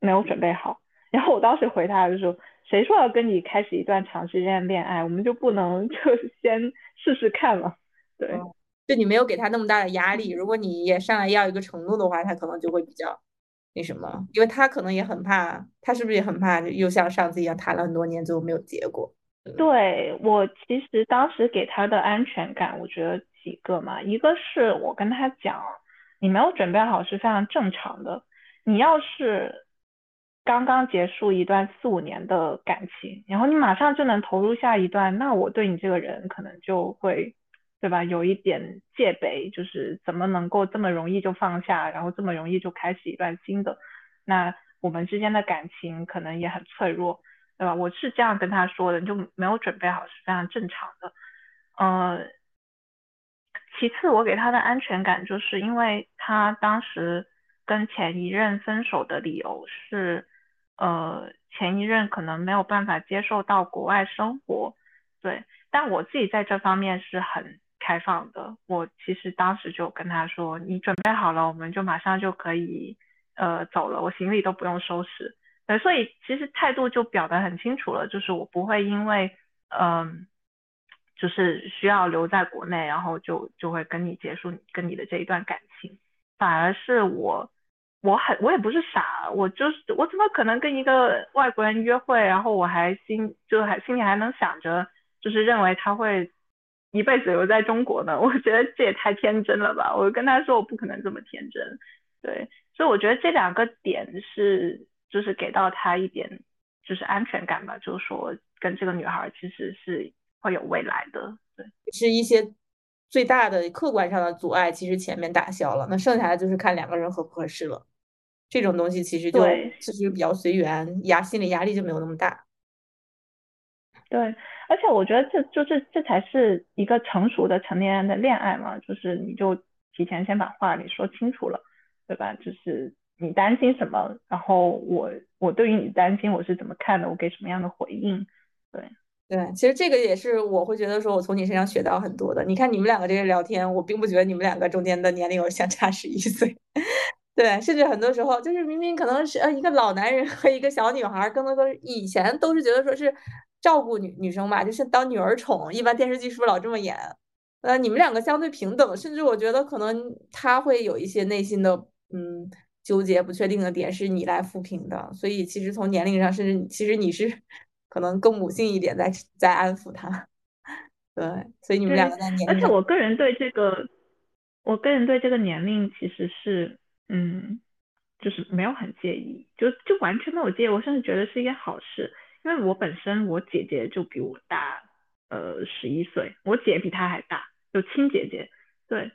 没有准备好。然后我当时回他就说，谁说要跟你开始一段长时间的恋爱，我们就不能 就先试试看了？对，就你没有给他那么大的压力，如果你也上来要一个承诺的话，他可能就会比较。那什么？因为他可能也很怕，他是不是也很怕，又像上次一样谈了很多年，最后没有结果？对我其实当时给他的安全感，我觉得几个嘛，一个是我跟他讲，你没有准备好是非常正常的。你要是刚刚结束一段四五年的感情，然后你马上就能投入下一段，那我对你这个人可能就会。对吧？有一点戒备，就是怎么能够这么容易就放下，然后这么容易就开始一段新的？那我们之间的感情可能也很脆弱，对吧？我是这样跟他说的，就没有准备好是非常正常的。呃，其次我给他的安全感，就是因为他当时跟前一任分手的理由是，呃，前一任可能没有办法接受到国外生活，对，但我自己在这方面是很。开放的，我其实当时就跟他说，你准备好了，我们就马上就可以呃走了，我行李都不用收拾。对，所以其实态度就表得很清楚了，就是我不会因为嗯就是需要留在国内，然后就就会跟你结束跟你的这一段感情。反而是我，我很我也不是傻，我就是我怎么可能跟一个外国人约会，然后我还心就还心里还能想着，就是认为他会一辈子留在中国呢？我觉得这也太天真了吧！我跟他说我不可能这么天真，对，所以我觉得这两个点是就是给到他一点就是安全感吧，就是说跟这个女孩其实是会有未来的，对，是一些。最大的客观上的阻碍其实前面打消了，那剩下的就是看两个人合不合适了。这种东西其实就其实比较随缘，压心理压力就没有那么大。对，而且我觉得这就这这才是一个成熟的成年人的恋爱嘛，就是你就提前先把话给说清楚了，对吧？就是你担心什么，然后我我对于你担心我是怎么看的，我给什么样的回应，对。对，其实这个也是我会觉得说，我从你身上学到很多的。你看你们两个这个聊天，我并不觉得你们两个中间的年龄有相差十一岁。对，甚至很多时候就是明明可能是呃一个老男人和一个小女孩，更多都是以前都是觉得说是照顾女女生吧，就是当女儿宠。一般电视剧是不是老这么演？呃，你们两个相对平等，甚至我觉得可能他会有一些内心的嗯纠结、不确定的点，是你来抚平的。所以其实从年龄上，甚至其实你是。可能更母性一点，在在安抚他，对，所以你们两个在年龄，而且我个人对这个，我个人对这个年龄其实是，嗯，就是没有很介意，就就完全没有介意，我甚至觉得是一件好事，因为我本身我姐姐就比我大，呃，十一岁，我姐比她还大，有亲姐姐，对，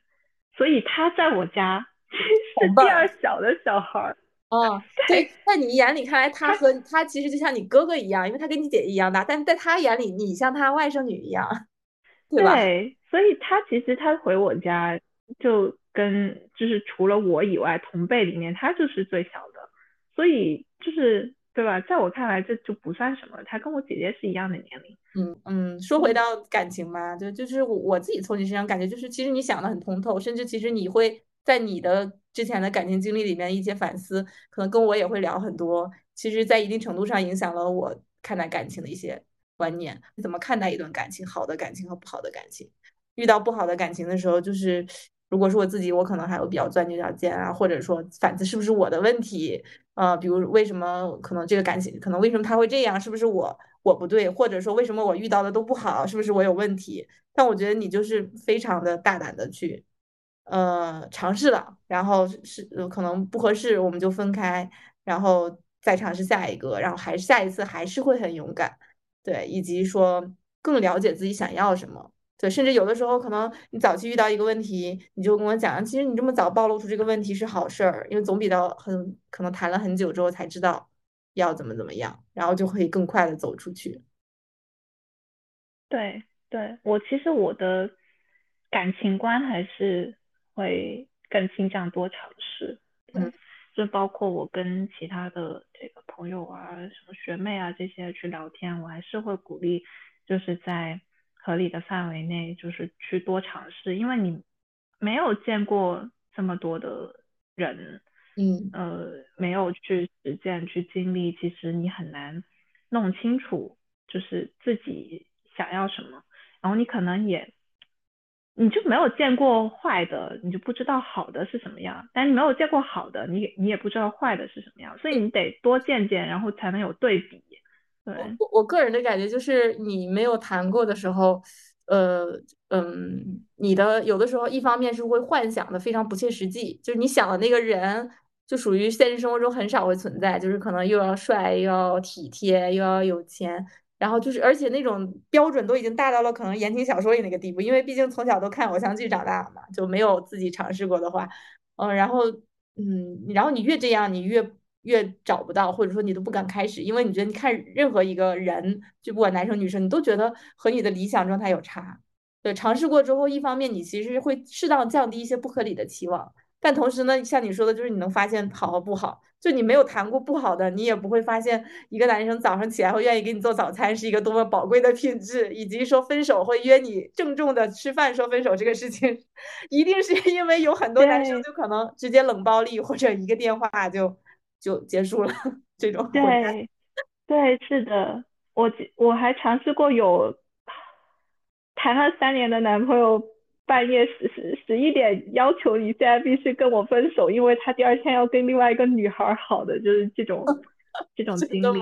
所以她在我家 是第二小的小孩。哦，对，在你眼里看来，他和他其实就像你哥哥一样，因为他跟你姐姐一样大，但是在他眼里，你像他外甥女一样，对吧？对，所以他其实他回我家就跟就是除了我以外，同辈里面他就是最小的，所以就是对吧？在我看来，这就不算什么，他跟我姐姐是一样的年龄。嗯嗯，说回到感情嘛，就就是我我自己从你身上感觉，就是其实你想的很通透，甚至其实你会在你的。之前的感情经历里面一些反思，可能跟我也会聊很多。其实，在一定程度上影响了我看待感情的一些观念。你怎么看待一段感情？好的感情和不好的感情。遇到不好的感情的时候，就是如果是我自己，我可能还会比较钻牛角尖啊，或者说反思是不是我的问题？呃，比如为什么可能这个感情，可能为什么他会这样？是不是我我不对？或者说为什么我遇到的都不好？是不是我有问题？但我觉得你就是非常的大胆的去。呃，尝试了，然后是可能不合适，我们就分开，然后再尝试下一个，然后还下一次还是会很勇敢，对，以及说更了解自己想要什么，对，甚至有的时候可能你早期遇到一个问题，你就跟我讲，其实你这么早暴露出这个问题是好事儿，因为总比到很可能谈了很久之后才知道要怎么怎么样，然后就可以更快的走出去。对，对我其实我的感情观还是。会更倾向多尝试，嗯，就包括我跟其他的这个朋友啊、什么学妹啊这些去聊天，我还是会鼓励，就是在合理的范围内，就是去多尝试，因为你没有见过这么多的人，嗯，呃，没有去实践、去经历，其实你很难弄清楚，就是自己想要什么，然后你可能也。你就没有见过坏的，你就不知道好的是什么样。但你没有见过好的，你你也不知道坏的是什么样。所以你得多见见，然后才能有对比。对，我我个人的感觉就是，你没有谈过的时候，呃嗯，你的有的时候一方面是会幻想的非常不切实际，就是你想的那个人就属于现实生活中很少会存在，就是可能又要帅又要体贴又要有钱。然后就是，而且那种标准都已经大到了可能言情小说里那个地步，因为毕竟从小都看偶像剧长大嘛，就没有自己尝试过的话，嗯，然后，嗯，然后你越这样，你越越找不到，或者说你都不敢开始，因为你觉得你看任何一个人，就不管男生女生，你都觉得和你的理想状态有差。对，尝试过之后，一方面你其实会适当降低一些不合理的期望。但同时呢，像你说的，就是你能发现好和不好。就你没有谈过不好的，你也不会发现一个男生早上起来会愿意给你做早餐是一个多么宝贵的品质，以及说分手会约你郑重的吃饭说分手这个事情，一定是因为有很多男生就可能直接冷暴力或者一个电话就就结束了这种。对，对，是的，我我还尝试过有。谈了三年的男朋友半夜十十十一点要求你现在必须跟我分手，因为他第二天要跟另外一个女孩好的，就是这种 这种经历。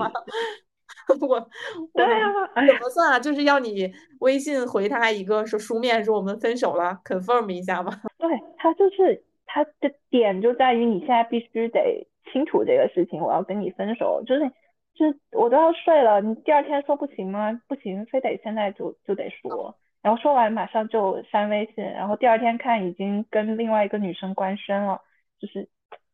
我对啊，怎么算啊？就是要你微信回他一个说书面说我们分手了，confirm 一下吧？对他就是他的点就在于你现在必须得清楚这个事情，我要跟你分手，就是就是我都要睡了，你第二天说不行吗？不行，非得现在就就得说，然后说完马上就删微信，然后第二天看已经跟另外一个女生官宣了，就是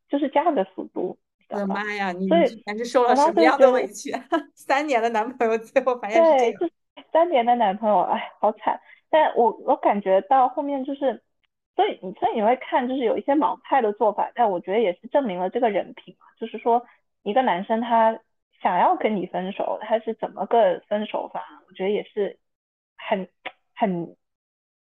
就是这样的速度。我的妈呀！你还是受了什么样的委屈？三年的男朋友，最后发现是这个。三年的男朋友，哎，好惨。但我我感觉到后面就是，所以你所以你会看，就是有一些老派的做法，但我觉得也是证明了这个人品嘛。就是说，一个男生他想要跟你分手，他是怎么个分手法？我觉得也是很很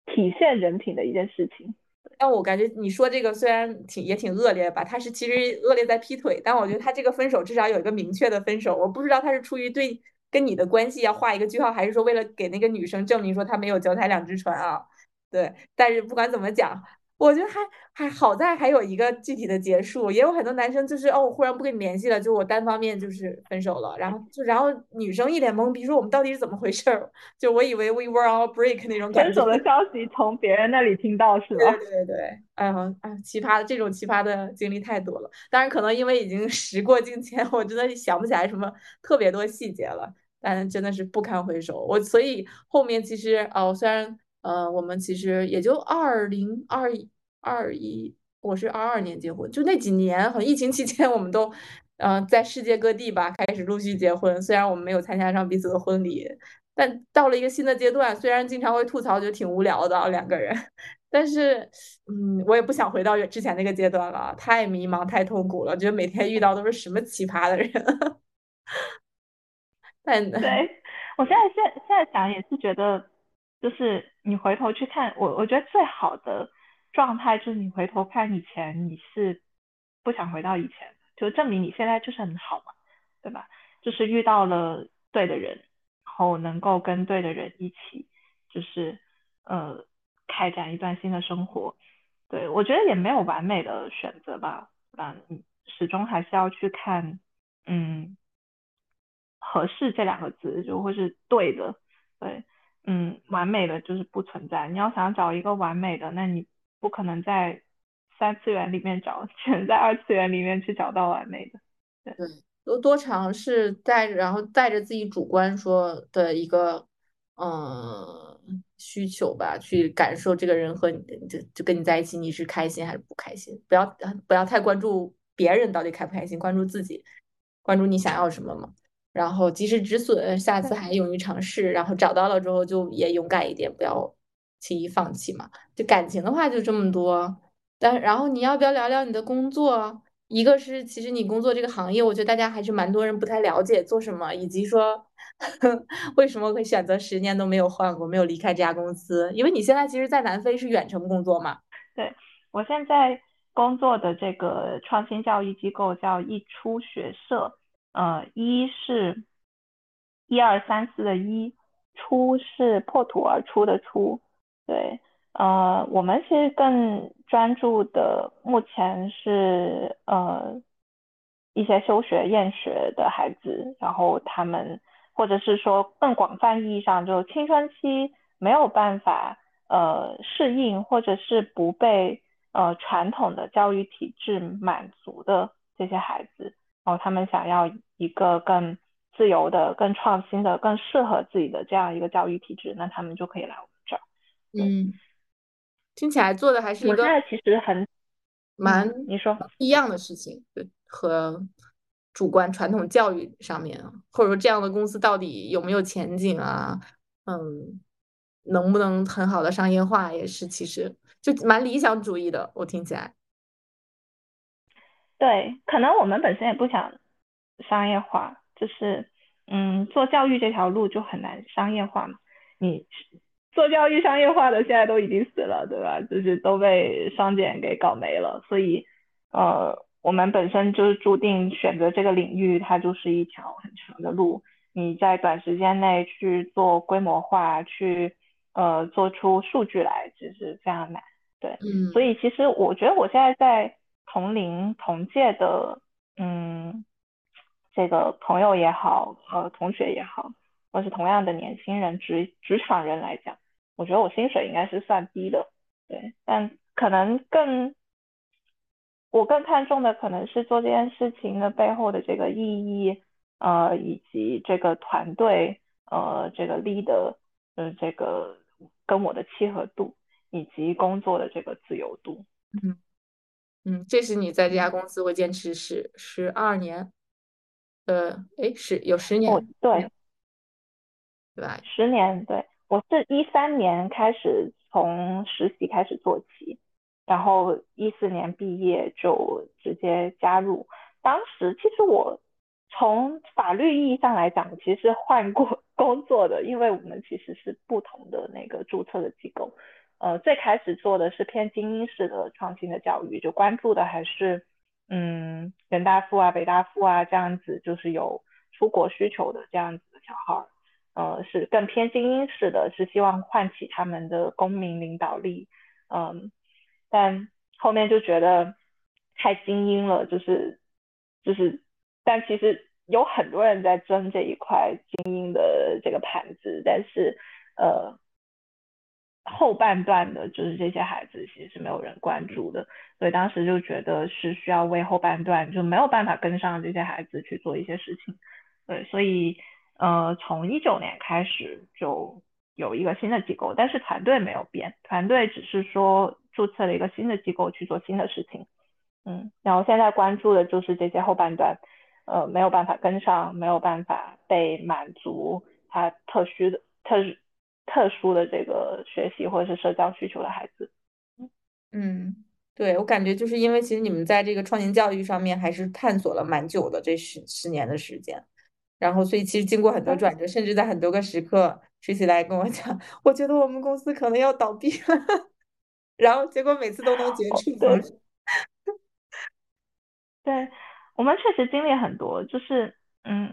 体现人品的一件事情。但我感觉你说这个虽然挺也挺恶劣吧，他是其实恶劣在劈腿，但我觉得他这个分手至少有一个明确的分手。我不知道他是出于对跟你的关系要画一个句号，还是说为了给那个女生证明说他没有脚踩两只船啊？对，但是不管怎么讲。我觉得还还好在还有一个具体的结束，也有很多男生就是哦，我忽然不跟你联系了，就我单方面就是分手了，然后就然后女生一脸懵逼，说我们到底是怎么回事儿？就我以为 we were all break 那种感觉。分手的消息从别人那里听到是吧？对对对，哎呀哎，奇葩的这种奇葩的经历太多了。当然可能因为已经时过境迁，我真的想不起来什么特别多细节了，但真的是不堪回首。我所以后面其实哦，虽然。呃，我们其实也就二零二二一，我是二二年结婚，就那几年，好像疫情期间，我们都，嗯，在世界各地吧，开始陆续结婚。虽然我们没有参加上彼此的婚礼，但到了一个新的阶段，虽然经常会吐槽，觉得挺无聊的两个人，但是，嗯，我也不想回到之前那个阶段了，太迷茫，太痛苦了，觉得每天遇到都是什么奇葩的人。但对我现在现现在想也是觉得。就是你回头去看我，我觉得最好的状态就是你回头看以前，你是不想回到以前，就证明你现在就是很好嘛，对吧？就是遇到了对的人，然后能够跟对的人一起，就是呃开展一段新的生活。对我觉得也没有完美的选择吧，嗯，始终还是要去看，嗯，合适这两个字就会是对的，对。嗯，完美的就是不存在。你要想找一个完美的，那你不可能在三次元里面找，只能在二次元里面去找到完美的。对，多多尝试带，然后带着自己主观说的一个嗯需求吧，去感受这个人和你的就就跟你在一起，你是开心还是不开心？不要不要太关注别人到底开不开心，关注自己，关注你想要什么嘛。然后及时止损，下次还勇于尝试。然后找到了之后，就也勇敢一点，不要轻易放弃嘛。就感情的话，就这么多。但然后你要不要聊聊你的工作？一个是其实你工作这个行业，我觉得大家还是蛮多人不太了解做什么，以及说 为什么会选择十年都没有换过，没有离开这家公司。因为你现在其实，在南非是远程工作嘛。对我现在工作的这个创新教育机构叫易初学社。呃，一是一二三四的一，出是破土而出的出，对，呃，我们其实更专注的目前是呃一些休学厌学的孩子，然后他们或者是说更广泛意义上就青春期没有办法呃适应或者是不被呃传统的教育体制满足的这些孩子。然后他们想要一个更自由的、更创新的、更适合自己的这样一个教育体制，那他们就可以来我们这儿。嗯，听起来做的还是一个我现在其实很蛮你说一样的事情，对和主观传统教育上面，或者说这样的公司到底有没有前景啊？嗯，能不能很好的商业化，也是其实就蛮理想主义的。我听起来。对，可能我们本身也不想商业化，就是嗯，做教育这条路就很难商业化嘛。你做教育商业化的现在都已经死了，对吧？就是都被商检给搞没了。所以呃，我们本身就是注定选择这个领域，它就是一条很长的路。你在短时间内去做规模化，去呃做出数据来，其实非常难。对，嗯，所以其实我觉得我现在在同龄同届的，嗯，这个朋友也好，呃，同学也好，或是同样的年轻人、职职场人来讲，我觉得我薪水应该是算低的。对，但可能更我更看重的可能是做这件事情的背后的这个意义，呃，以及这个团队，呃，这个 leader，呃，这个跟我的契合度。以及工作的这个自由度，嗯嗯，这是你在这家公司会坚持十十二年，呃，哎，十有十年，对，对吧？十年，对我是一三年开始从实习开始做起，然后一四年毕业就直接加入。当时其实我从法律意义上来讲，其实换过 工作的，因为我们其实是不同的那个注册的机构。呃，最开始做的是偏精英式的创新的教育，就关注的还是嗯人大附啊、北大附啊这样子，就是有出国需求的这样子的小孩，呃，是更偏精英式的，是希望唤起他们的公民领导力，嗯，但后面就觉得太精英了，就是就是，但其实有很多人在争这一块精英的这个盘子，但是呃。后半段的，就是这些孩子其实是没有人关注的，所以当时就觉得是需要为后半段就没有办法跟上这些孩子去做一些事情，对，所以呃，从一九年开始就有一个新的机构，但是团队没有变，团队只是说注册了一个新的机构去做新的事情，嗯，然后现在关注的就是这些后半段，呃，没有办法跟上，没有办法被满足他特需的特。特殊的这个学习或者是社交需求的孩子，嗯，对我感觉就是因为其实你们在这个创新教育上面还是探索了蛮久的这十十年的时间，然后所以其实经过很多转折，甚至在很多个时刻，水起来跟我讲，我觉得我们公司可能要倒闭了，然后结果每次都能结束。对，对我们确实经历很多，就是嗯。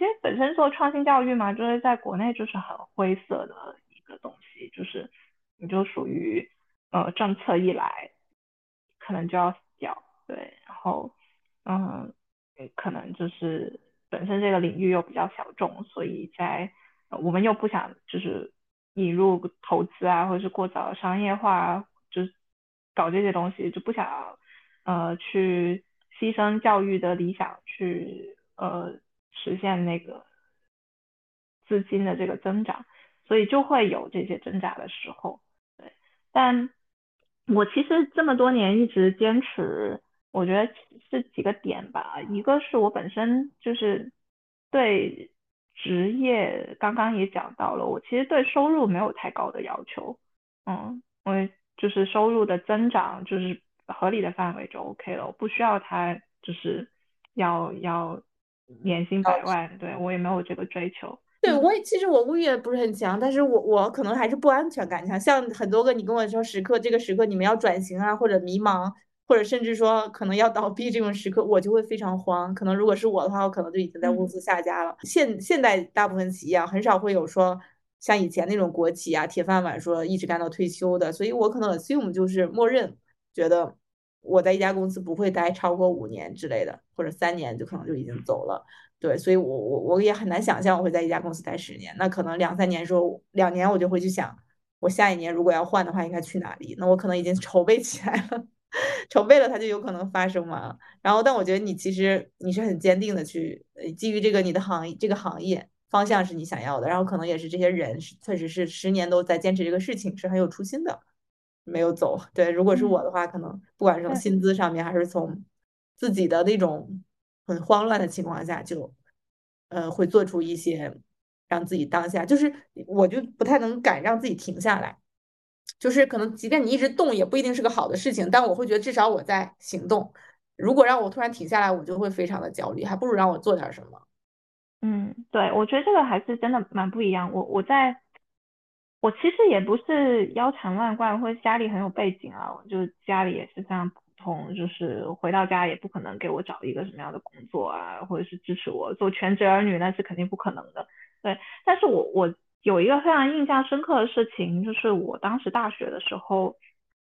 其实本身做创新教育嘛，就是在国内就是很灰色的一个东西，就是你就属于呃政策一来，可能就要死掉，对，然后嗯，可能就是本身这个领域又比较小众，所以在我们又不想就是引入投资啊，或者是过早商业化，就是搞这些东西，就不想呃去牺牲教育的理想去呃。实现那个资金的这个增长，所以就会有这些挣扎的时候。对，但我其实这么多年一直坚持，我觉得是几个点吧。一个是我本身就是对职业，刚刚也讲到了，我其实对收入没有太高的要求。嗯，我就是收入的增长就是合理的范围就 OK 了，我不需要它就是要要。年薪百万，对我也没有这个追求。对我也其实我物欲也不是很强，但是我我可能还是不安全感强。像很多个你跟我说时刻，这个时刻你们要转型啊，或者迷茫，或者甚至说可能要倒闭这种时刻，我就会非常慌。可能如果是我的话，我可能就已经在公司下家了。现现在大部分企业啊，很少会有说像以前那种国企啊铁饭碗说一直干到退休的，所以我可能 assume 就是默认觉得。我在一家公司不会待超过五年之类的，或者三年就可能就已经走了。对，所以我我我也很难想象我会在一家公司待十年。那可能两三年时候，两年我就会去想，我下一年如果要换的话，应该去哪里？那我可能已经筹备起来了，筹备了它就有可能发生嘛。然后，但我觉得你其实你是很坚定的去基于这个你的行业这个行业方向是你想要的，然后可能也是这些人是确实是十年都在坚持这个事情，是很有初心的。没有走，对，如果是我的话，可能不管是从薪资上面，还是从自己的那种很慌乱的情况下，就呃会做出一些让自己当下，就是我就不太能敢让自己停下来，就是可能即便你一直动，也不一定是个好的事情，但我会觉得至少我在行动。如果让我突然停下来，我就会非常的焦虑，还不如让我做点什么。嗯，对，我觉得这个还是真的蛮不一样。我我在。我其实也不是腰缠万贯，或者家里很有背景啊，我就家里也是非常普通，就是回到家也不可能给我找一个什么样的工作啊，或者是支持我做全职儿女，那是肯定不可能的。对，但是我我有一个非常印象深刻的事情，就是我当时大学的时候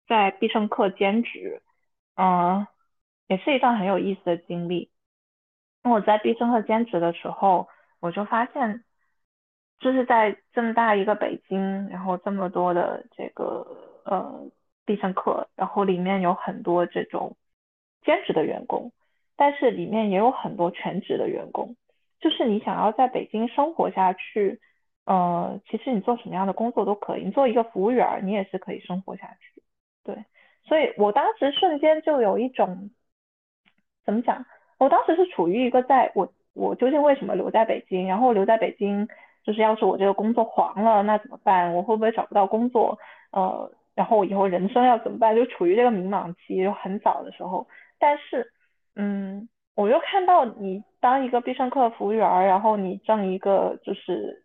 在必胜客兼职，嗯，也是一段很有意思的经历。我在必胜客兼职的时候，我就发现，就是在这么大一个北京，然后这么多的这个呃必胜客，然后里面有很多这种兼职的员工，但是里面也有很多全职的员工。就是你想要在北京生活下去，呃，其实你做什么样的工作都可以，你做一个服务员，你也是可以生活下去。对，所以我当时瞬间就有一种，怎么讲？我当时是处于一个在我我究竟为什么留在北京？然后留在北京，就是要是我这个工作黄了，那怎么办？我会不会找不到工作？呃，然后我以后人生要怎么办？就处于这个迷茫期，就很早的时候。但是，嗯，我又看到你当一个必胜客服务员，然后你挣一个就是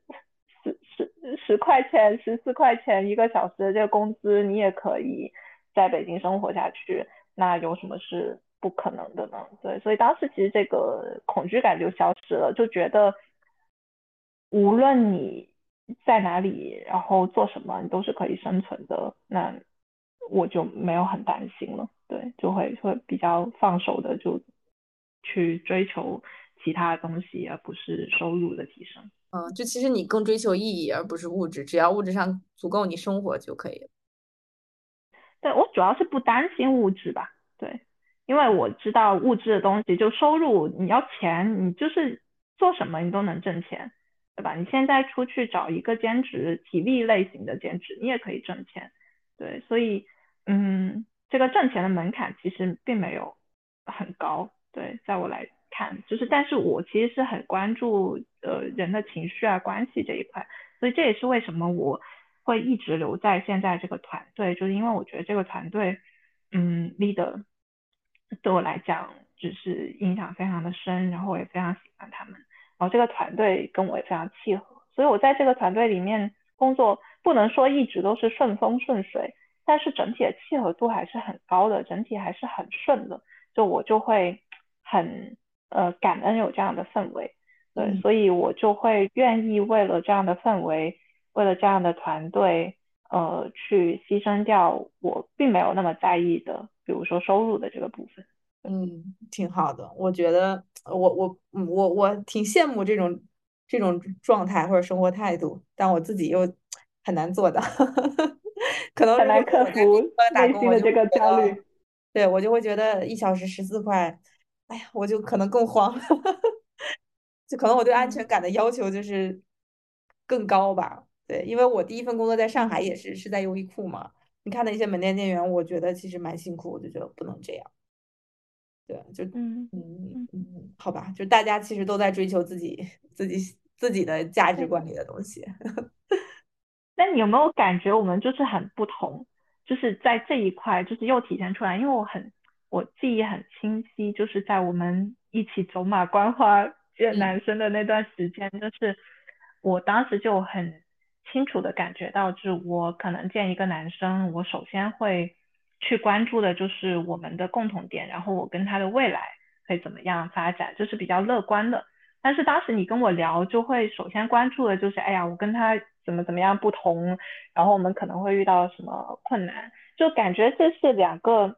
十十十块钱、十四块钱一个小时的这个工资，你也可以在北京生活下去。那有什么是？不可能的呢，对，所以当时其实这个恐惧感就消失了，就觉得无论你在哪里，然后做什么，你都是可以生存的，那我就没有很担心了，对，就会会比较放手的就去追求其他东西，而不是收入的提升。嗯，就其实你更追求意义，而不是物质，只要物质上足够你生活就可以了。对我主要是不担心物质吧，对。因为我知道物质的东西，就收入，你要钱，你就是做什么你都能挣钱，对吧？你现在出去找一个兼职，体力类型的兼职，你也可以挣钱，对，所以，嗯，这个挣钱的门槛其实并没有很高，对，在我来看，就是，但是我其实是很关注呃人的情绪啊、关系这一块，所以这也是为什么我会一直留在现在这个团队，就是因为我觉得这个团队，嗯，leader。对我来讲，就是印象非常的深，然后我也非常喜欢他们，然后这个团队跟我也非常契合，所以我在这个团队里面工作，不能说一直都是顺风顺水，但是整体的契合度还是很高的，整体还是很顺的，就我就会很呃感恩有这样的氛围，对，所以我就会愿意为了这样的氛围，为了这样的团队，呃，去牺牲掉我并没有那么在意的。比如说收入的这个部分，嗯，挺好的。我觉得我我我我挺羡慕这种这种状态或者生活态度，但我自己又很难做到，可能很难克服内心的这个焦虑。对我就会觉得一小时十四块，哎呀，我就可能更慌，就可能我对安全感的要求就是更高吧。对，因为我第一份工作在上海也是是在优衣库嘛。你看那些门店店员，我觉得其实蛮辛苦，我就觉得不能这样。对，就嗯嗯嗯，好吧，就大家其实都在追求自己自己自己的价值观里的东西。那你有没有感觉我们就是很不同？就是在这一块，就是又体现出来，因为我很我记忆很清晰，就是在我们一起走马观花见男生的那段时间，就是我当时就很。清楚的感觉到，就是我可能见一个男生，我首先会去关注的就是我们的共同点，然后我跟他的未来会怎么样发展，就是比较乐观的。但是当时你跟我聊，就会首先关注的就是，哎呀，我跟他怎么怎么样不同，然后我们可能会遇到什么困难，就感觉这是两个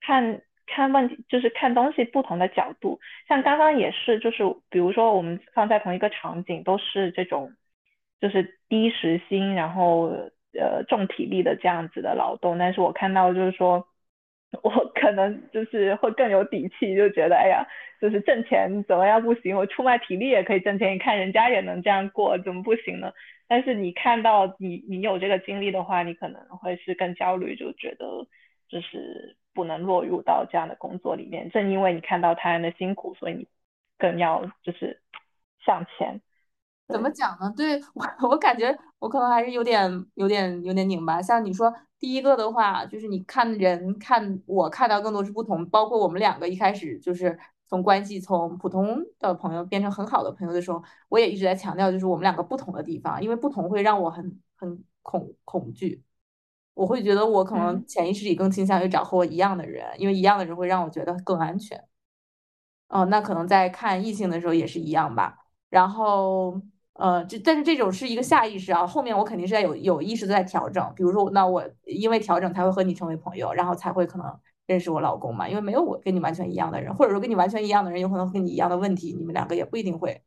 看看问题，就是看东西不同的角度。像刚刚也是，就是比如说我们放在同一个场景，都是这种。就是低时薪，然后呃重体力的这样子的劳动，但是我看到就是说，我可能就是会更有底气，就觉得哎呀，就是挣钱怎么样不行，我出卖体力也可以挣钱，你看人家也能这样过，怎么不行呢？但是你看到你你有这个经历的话，你可能会是更焦虑，就觉得就是不能落入到这样的工作里面。正因为你看到他人的辛苦，所以你更要就是向前。怎么讲呢？对我，我感觉我可能还是有点、有点、有点拧巴。像你说第一个的话，就是你看人看我看到更多是不同，包括我们两个一开始就是从关系从普通的朋友变成很好的朋友的时候，我也一直在强调，就是我们两个不同的地方，因为不同会让我很很恐恐惧，我会觉得我可能潜意识里更倾向于找和我一样的人，因为一样的人会让我觉得更安全。哦，那可能在看异性的时候也是一样吧，然后。呃，这但是这种是一个下意识啊，后面我肯定是在有有意识的在调整。比如说，那我因为调整才会和你成为朋友，然后才会可能认识我老公嘛。因为没有我跟你完全一样的人，或者说跟你完全一样的人，有可能跟你一样的问题，你们两个也不一定会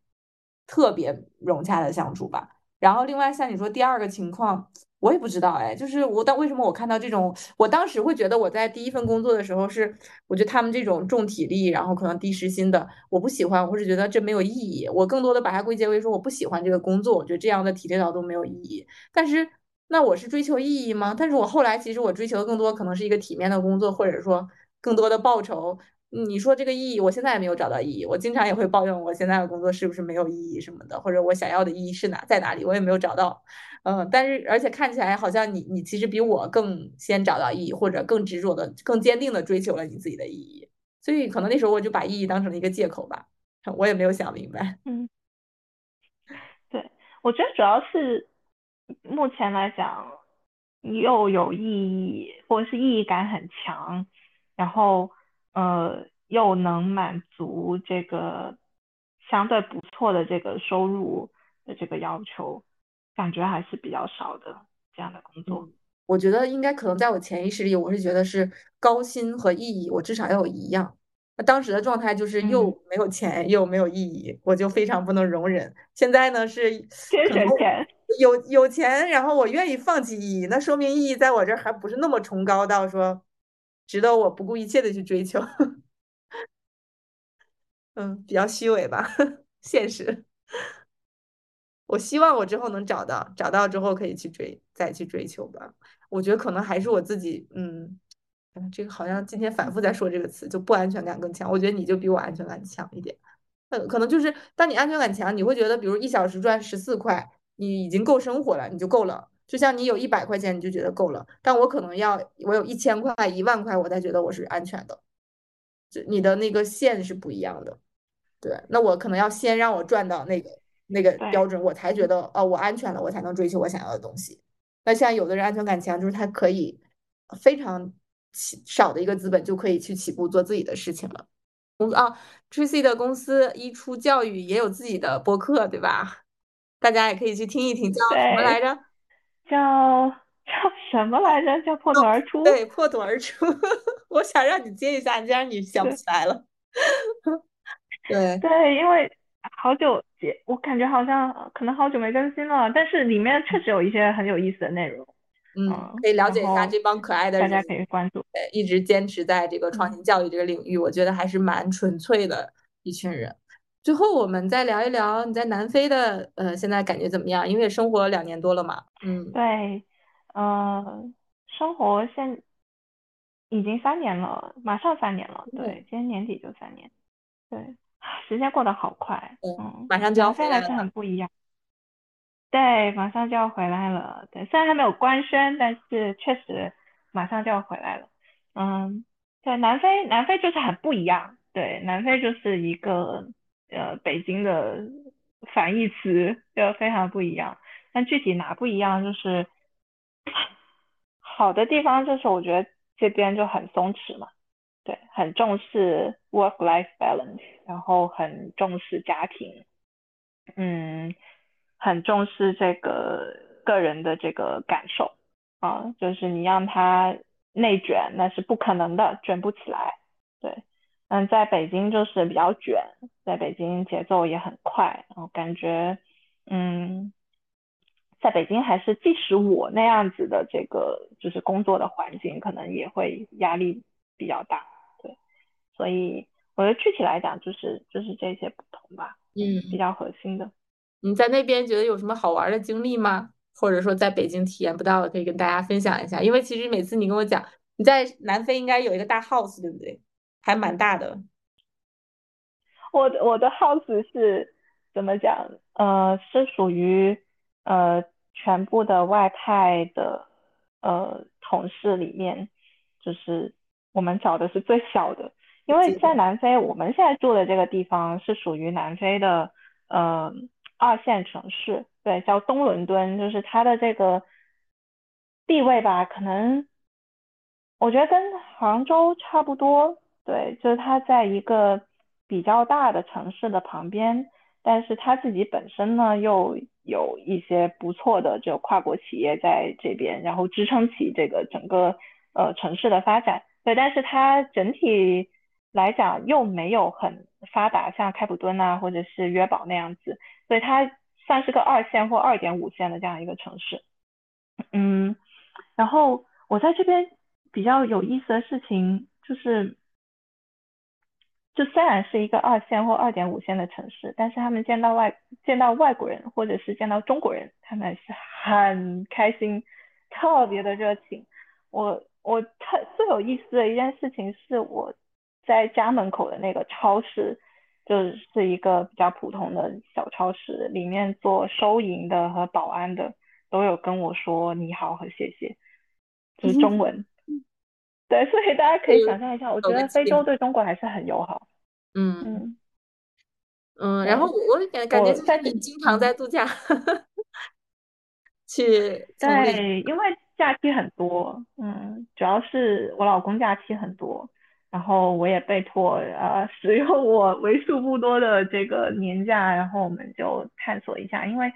特别融洽的相处吧。然后另外像你说第二个情况。我也不知道哎，就是我，但为什么我看到这种，我当时会觉得我在第一份工作的时候是，我觉得他们这种重体力，然后可能低时薪的，我不喜欢，我是觉得这没有意义。我更多的把它归结为说我不喜欢这个工作，我觉得这样的体力劳动没有意义。但是那我是追求意义吗？但是我后来其实我追求的更多可能是一个体面的工作，或者说更多的报酬。你说这个意义，我现在也没有找到意义。我经常也会抱怨我现在的工作是不是没有意义什么的，或者我想要的意义是哪在哪里，我也没有找到。嗯，但是而且看起来好像你你其实比我更先找到意义，或者更执着的、更坚定的追求了你自己的意义。所以可能那时候我就把意义当成了一个借口吧，我也没有想明白。嗯，对，我觉得主要是目前来讲又有意义，或者是意义感很强，然后。呃，又能满足这个相对不错的这个收入的这个要求，感觉还是比较少的这样的工作。我觉得应该可能在我潜意识里，我是觉得是高薪和意义，我至少要有一样。那当时的状态就是又没有钱又没有意义，我就非常不能容忍。现在呢是先选钱，有有钱，然后我愿意放弃意义，那说明意义在我这儿还不是那么崇高到说。值得我不顾一切的去追求，嗯，比较虚伪吧，现实。我希望我之后能找到，找到之后可以去追，再去追求吧。我觉得可能还是我自己，嗯，这个好像今天反复在说这个词，就不安全感更强。我觉得你就比我安全感强一点，呃，可能就是当你安全感强，你会觉得，比如一小时赚十四块，你已经够生活了，你就够了。就像你有一百块钱，你就觉得够了，但我可能要我有一千块、一万块，我才觉得我是安全的。就你的那个线是不一样的，对。那我可能要先让我赚到那个那个标准，我才觉得哦，我安全了，我才能追求我想要的东西。那像有的人安全感强，就是他可以非常起少的一个资本就可以去起步做自己的事情了。啊，Tracy 的公司一出教育也有自己的播客，对吧？大家也可以去听一听，叫什么来着？叫叫什么来着？叫破土而出。对，破土而出。我想让你接一下，既然你想不起来了。对对，因为好久接，我感觉好像可能好久没更新了，但是里面确实有一些很有意思的内容。嗯，可以了解一下这帮可爱的人，大家可以关注。对，一直坚持在这个创新教育这个领域，我觉得还是蛮纯粹的一群人。最后，我们再聊一聊你在南非的呃，现在感觉怎么样？因为生活两年多了嘛。嗯，对，呃，生活现已经三年了，马上三年了。对，今年年底就三年。对，时间过得好快。嗯，马上就要回来是很不一样。对，马上就要回来了。对，虽然还没有官宣，但是确实马上就要回来了。嗯，对，南非，南非就是很不一样。对，南非就是一个。呃，北京的反义词就非常不一样，但具体哪不一样，就是好的地方就是我觉得这边就很松弛嘛，对，很重视 work-life balance，然后很重视家庭，嗯，很重视这个个人的这个感受啊，就是你让他内卷那是不可能的，卷不起来，对。嗯，在北京就是比较卷，在北京节奏也很快，然后感觉，嗯，在北京还是即使我那样子的这个就是工作的环境，可能也会压力比较大，对，所以我觉得具体来讲就是就是这些不同吧，嗯，比较核心的。你在那边觉得有什么好玩的经历吗？或者说在北京体验不到的，可以跟大家分享一下？因为其实每次你跟我讲你在南非应该有一个大 house，对不对？还蛮大的，我我的 house 是怎么讲？呃，是属于呃全部的外派的呃同事里面，就是我们找的是最小的，因为在南非，我们现在住的这个地方是属于南非的呃二线城市，对，叫东伦敦，就是它的这个地位吧，可能我觉得跟杭州差不多。对，就是它在一个比较大的城市的旁边，但是他自己本身呢又有一些不错的这跨国企业在这边，然后支撑起这个整个呃城市的发展。对，但是它整体来讲又没有很发达，像开普敦啊或者是约堡那样子，所以它算是个二线或二点五线的这样一个城市。嗯，然后我在这边比较有意思的事情就是。就虽然是一个二线或二点五线的城市，但是他们见到外见到外国人或者是见到中国人，他们是很开心，特别的热情。我我特最有意思的一件事情是，我在家门口的那个超市，就是一个比较普通的小超市，里面做收银的和保安的都有跟我说你好和谢谢，就是中文。对，所以大家可以想象一下，我觉得非洲对中国还是很友好。嗯嗯嗯，然后我感感觉就是你经常在度假，去对，因为假期很多，嗯，主要是我老公假期很多，然后我也被迫呃使用我为数不多的这个年假，然后我们就探索一下，因为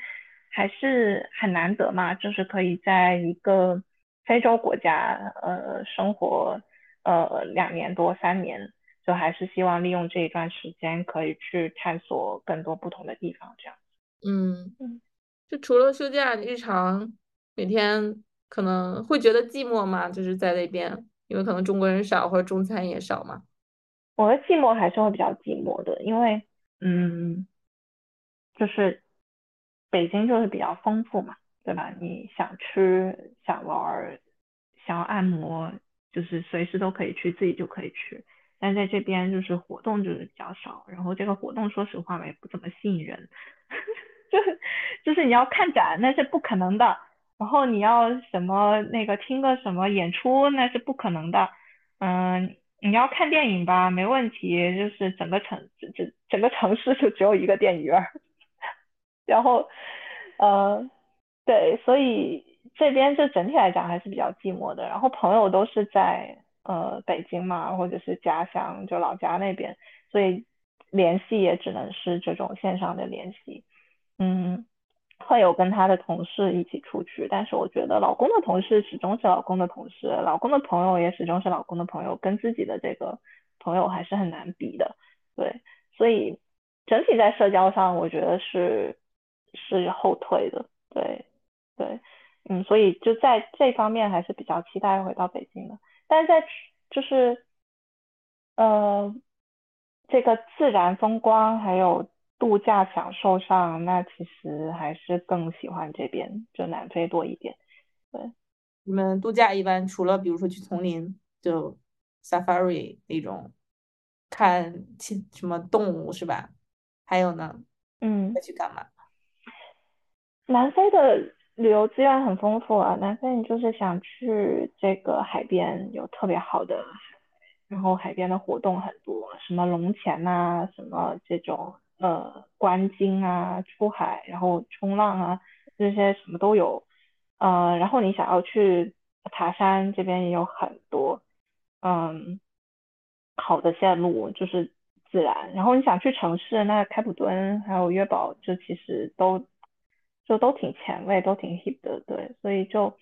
还是很难得嘛，就是可以在一个。非洲国家，呃，生活，呃，两年多三年，就还是希望利用这一段时间可以去探索更多不同的地方，这样。嗯嗯，就除了休假，日常每天可能会觉得寂寞吗？就是在那边，因为可能中国人少，或者中餐也少嘛。我的寂寞还是会比较寂寞的，因为，嗯，就是北京就是比较丰富嘛。对吧？你想吃、想玩、想要按摩，就是随时都可以去，自己就可以去。但在这边就是活动就是比较少，然后这个活动说实话也不怎么吸引人，就是就是你要看展那是不可能的，然后你要什么那个听个什么演出那是不可能的，嗯，你要看电影吧没问题，就是整个城整整整个城市就只有一个电影院，然后呃。对，所以这边就整体来讲还是比较寂寞的。然后朋友都是在呃北京嘛，或者是家乡就老家那边，所以联系也只能是这种线上的联系。嗯，会有跟他的同事一起出去，但是我觉得老公的同事始终是老公的同事，老公的朋友也始终是老公的朋友，跟自己的这个朋友还是很难比的。对，所以整体在社交上，我觉得是是后退的。对。对，嗯，所以就在这方面还是比较期待回到北京的，但是在就是呃这个自然风光还有度假享受上，那其实还是更喜欢这边就南非多一点。对，你们度假一般除了比如说去丛林，就 safari 那种看其什么动物是吧？还有呢？嗯，再去干嘛？南非的。旅游资源很丰富啊，南非你就是想去这个海边，有特别好的，然后海边的活动很多，什么龙潜呐，什么这种呃观鲸啊，出海然后冲浪啊，这些什么都有，呃，然后你想要去爬山，这边也有很多，嗯，好的线路就是自然，然后你想去城市，那开普敦还有约堡，就其实都。就都挺前卫，都挺 hip 的，对，所以就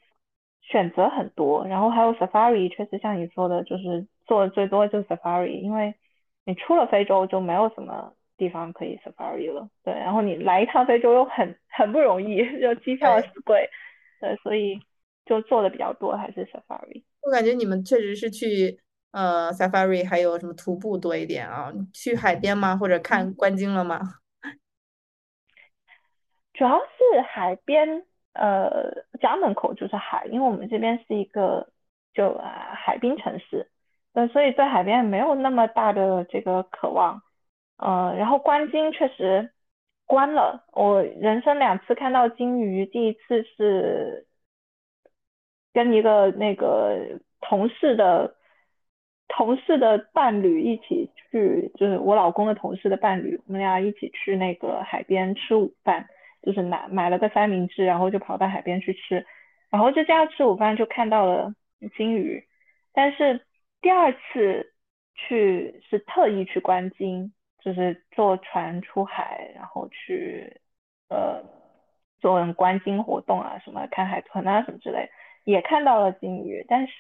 选择很多，然后还有 safari，确实像你说的，就是做的最多就是 safari，因为你出了非洲就没有什么地方可以 safari 了，对，然后你来一趟非洲又很很不容易，就机票死贵，对，所以就做的比较多还是 safari。我感觉你们确实是去呃 safari，还有什么徒步多一点啊？去海边吗？或者看观鲸了吗？主要是海边，呃，家门口就是海，因为我们这边是一个就海滨城市，呃，所以对海边没有那么大的这个渴望，呃，然后观鲸确实关了，我人生两次看到鲸鱼，第一次是跟一个那个同事的同事的伴侣一起去，就是我老公的同事的伴侣，我们俩一起去那个海边吃午饭。就是买买了个三明治，然后就跑到海边去吃，然后就这样吃午饭就看到了鲸鱼，但是第二次去是特意去观鲸，就是坐船出海，然后去呃做观鲸活动啊，什么看海豚啊什么之类，也看到了鲸鱼，但是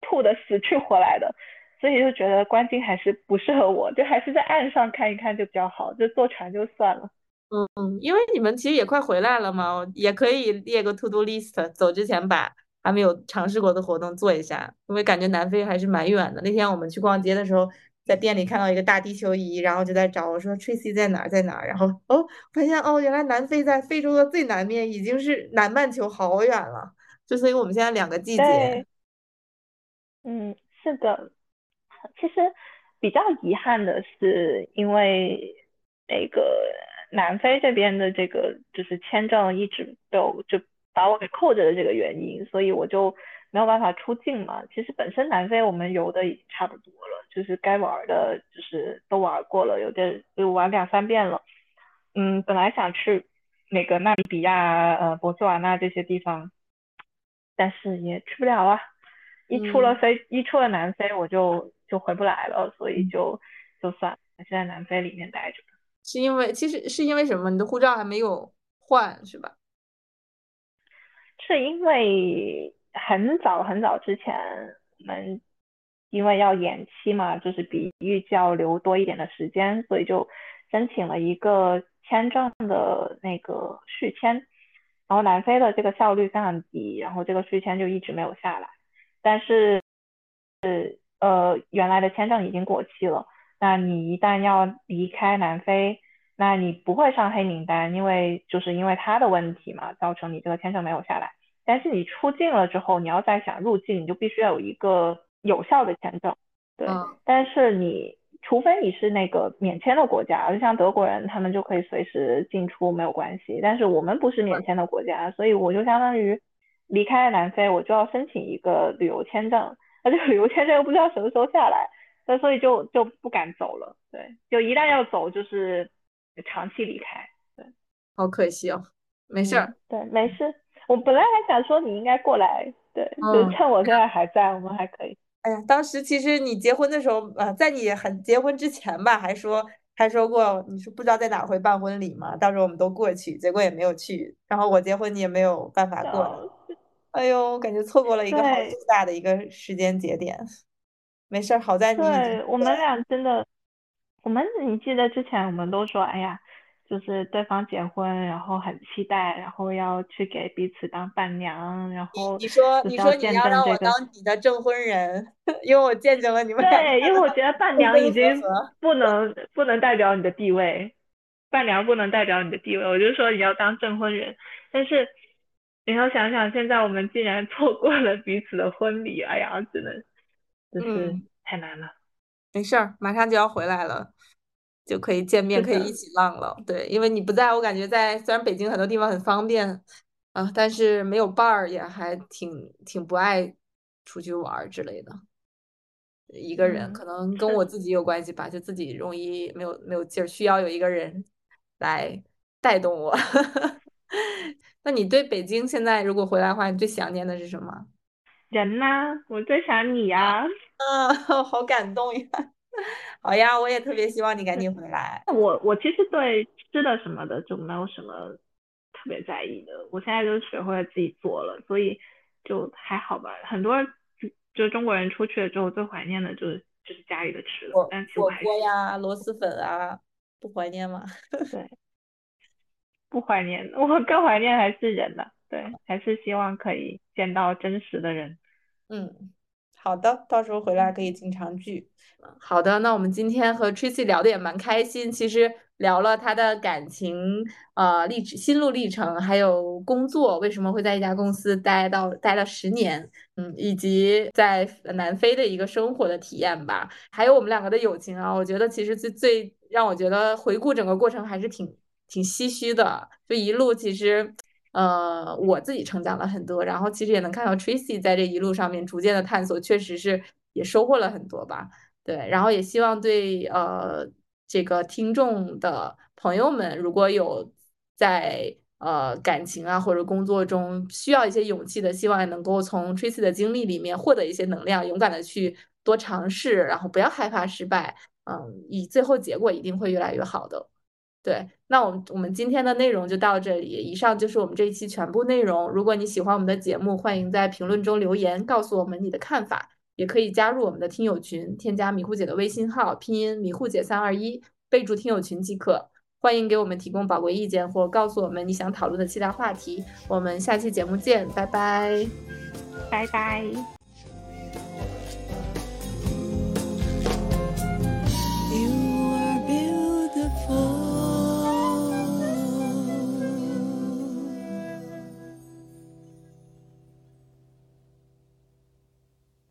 吐的死去活来的，所以就觉得观鲸还是不适合我，就还是在岸上看一看就比较好，就坐船就算了。嗯嗯，因为你们其实也快回来了嘛，也可以列个 to do list，走之前把还没有尝试过的活动做一下，因为感觉南非还是蛮远的。那天我们去逛街的时候，在店里看到一个大地球仪，然后就在找，我说 Tracy 在哪儿在哪儿，然后哦发现哦原来南非在非洲的最南面，已经是南半球好远了，就所以我们现在两个季节。嗯，是的，其实比较遗憾的是，因为那个。南非这边的这个就是签证一直都就把我给扣着的这个原因，所以我就没有办法出境嘛。其实本身南非我们游的已经差不多了，就是该玩的，就是都玩过了，有的就玩两三遍了。嗯，本来想去那个纳米比亚、呃，博斯瓦纳这些地方，但是也去不了啊。一出了飞，一出了南非，我就就回不来了，所以就就算还是在南非里面待着。是因为其实是因为什么？你的护照还没有换是吧？是因为很早很早之前，我们因为要延期嘛，就是比预计要留多一点的时间，所以就申请了一个签证的那个续签。然后南非的这个效率非常低，然后这个续签就一直没有下来。但是，呃，原来的签证已经过期了。那你一旦要离开南非，那你不会上黑名单，因为就是因为他的问题嘛，造成你这个签证没有下来。但是你出境了之后，你要再想入境，你就必须要有一个有效的签证。对，但是你除非你是那个免签的国家，就像德国人，他们就可以随时进出没有关系。但是我们不是免签的国家，所以我就相当于离开南非，我就要申请一个旅游签证，那这个旅游签证又不知道什么时候下来。那所以就就不敢走了，对，就一旦要走就是长期离开，对，好可惜哦，没事儿，对，没事。我本来还想说你应该过来，对，就趁我现在还在，我们还可以。哎呀，当时其实你结婚的时候，呃，在你很结婚之前吧，还说还说过，你是不知道在哪会办婚礼嘛，到时候我们都过去，结果也没有去。然后我结婚你也没有办法过，哎呦，感觉错过了一个好大的一个时间节点。没事儿，好在你。对我们俩 真的，我们你记得之前我们都说，哎呀，就是对方结婚，然后很期待，然后要去给彼此当伴娘，然后你说你说你要让我当你的证婚人，因为我见证了你们。对，因为我觉得伴娘已经不能不能代表你的地位，伴娘不能代表你的地位，我就说你要当证婚人，但是你要想想，现在我们竟然 错过了彼此的婚礼，哎呀，只能。就是太难了，没事儿，马上就要回来了，就可以见面，可以一起浪了。对，因为你不在我感觉在虽然北京很多地方很方便啊，但是没有伴儿也还挺挺不爱出去玩之类的。一个人可能跟我自己有关系吧，就自己容易没有没有劲儿，需要有一个人来带动我。那你对北京现在如果回来的话，你最想念的是什么？人呢？我在想你呀！嗯，好感动呀！好呀，我也特别希望你赶紧回来。我我其实对吃的什么的就没有什么特别在意的，我现在就学会了自己做了，所以就还好吧。很多就中国人出去了之后最怀念的就是就是家里的吃的，但火锅呀、螺蛳粉啊，不怀念吗？对，不怀念，我更怀念还是人呢。对，还是希望可以见到真实的人。嗯，好的，到时候回来可以经常聚。好的，那我们今天和 Tracy 聊的也蛮开心，其实聊了他的感情呃历心路历程，还有工作为什么会在一家公司待到待了十年，嗯，以及在南非的一个生活的体验吧，还有我们两个的友情啊，我觉得其实最最让我觉得回顾整个过程还是挺挺唏嘘的，就一路其实。呃，我自己成长了很多，然后其实也能看到 Tracy 在这一路上面逐渐的探索，确实是也收获了很多吧。对，然后也希望对呃这个听众的朋友们，如果有在呃感情啊或者工作中需要一些勇气的，希望能够从 Tracy 的经历里面获得一些能量，勇敢的去多尝试，然后不要害怕失败。嗯，以最后结果一定会越来越好的。对，那我们我们今天的内容就到这里，以上就是我们这一期全部内容。如果你喜欢我们的节目，欢迎在评论中留言告诉我们你的看法，也可以加入我们的听友群，添加迷糊姐的微信号，拼音迷糊姐三二一，备注听友群即可。欢迎给我们提供宝贵意见或告诉我们你想讨论的其他话题。我们下期节目见，拜拜，拜拜。